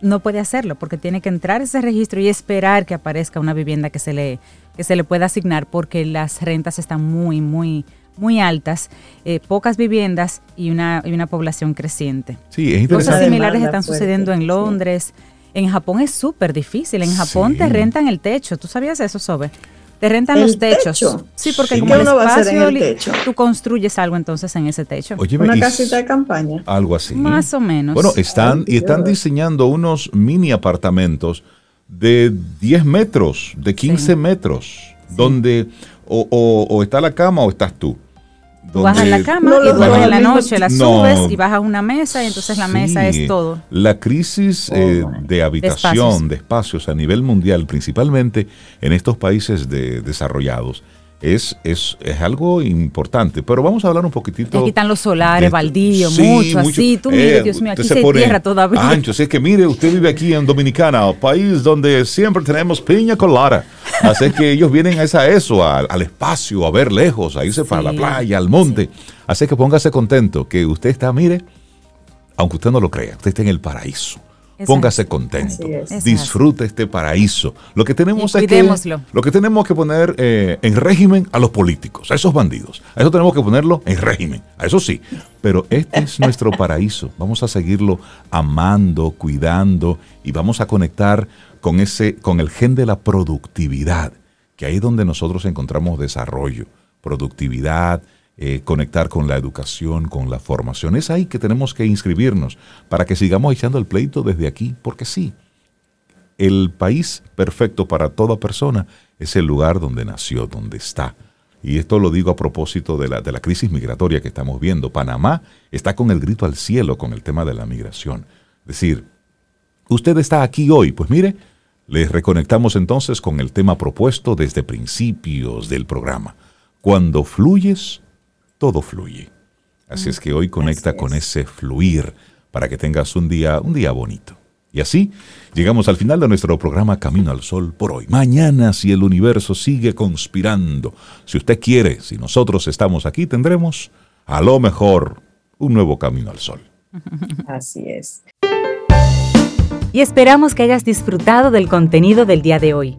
Speaker 3: no puede hacerlo porque tiene que entrar a ese registro y esperar que aparezca una vivienda que se le, que se le pueda asignar porque las rentas están muy, muy, muy altas, eh, pocas viviendas y una, y una población creciente.
Speaker 1: Sí, es
Speaker 3: Cosas similares están sucediendo en Londres. En Japón es súper difícil. En Japón te rentan el techo. ¿Tú sabías eso, Sobe? Te rentan los techos. Sí, porque como el espacio, techo? tú construyes algo entonces en ese techo.
Speaker 2: Una casita de campaña.
Speaker 1: Algo así.
Speaker 3: Más o menos.
Speaker 1: Bueno, están y están diseñando unos mini apartamentos de 10 metros, de 15 metros, donde o, está la cama o estás
Speaker 3: tú. Vas a la cama y luego en la noche la subes y vas a una mesa y entonces la mesa es todo.
Speaker 1: La crisis eh, de habitación, de espacios. a nivel mundial, principalmente en estos países de, desarrollados, es, es, es, algo importante. Pero vamos a hablar un poquitito.
Speaker 3: Aquí están los solares, baldíos, mucho, así. Tú mire, eh, Dios mío, aquí se, tierra todavía.
Speaker 1: Ancho, es que mire, usted vive aquí en Dominicana, país donde siempre tenemos piña colada. Así que ellos vienen a, esa, eso, al, espacio, a ver lejos, a irse para la playa, al monte. Así que póngase contento que usted está, mire, aunque usted no lo crea, usted está en el paraíso. Póngase contento. Disfrute este paraíso. Lo que tenemos es que, lo que tenemos que poner eh, en régimen a los políticos, a esos bandidos. A eso tenemos que ponerlo en régimen. A eso sí. Pero este es nuestro paraíso. Vamos a seguirlo amando, cuidando y vamos a conectar con ese, con el gen de la productividad que ahí es donde nosotros encontramos desarrollo, productividad, eh, conectar con la educación, con la formación. Es ahí que tenemos que inscribirnos para que sigamos echando el pleito desde aquí, porque sí, el país perfecto para toda persona es el lugar donde nació, donde está. Y esto lo digo a propósito de la, de la crisis migratoria que estamos viendo. Panamá está con el grito al cielo con el tema de la migración. Es decir, usted está aquí hoy, pues mire, les reconectamos entonces con el tema propuesto desde principios del programa. Cuando fluyes, todo fluye. Así es que hoy conecta con ese fluir para que tengas un día, un día bonito. Y así llegamos al final de nuestro programa Camino al Sol por hoy. Mañana, si el universo sigue conspirando, si usted quiere, si nosotros estamos aquí, tendremos a lo mejor un nuevo Camino al Sol.
Speaker 2: Así es.
Speaker 4: Y esperamos que hayas disfrutado del contenido del día de hoy.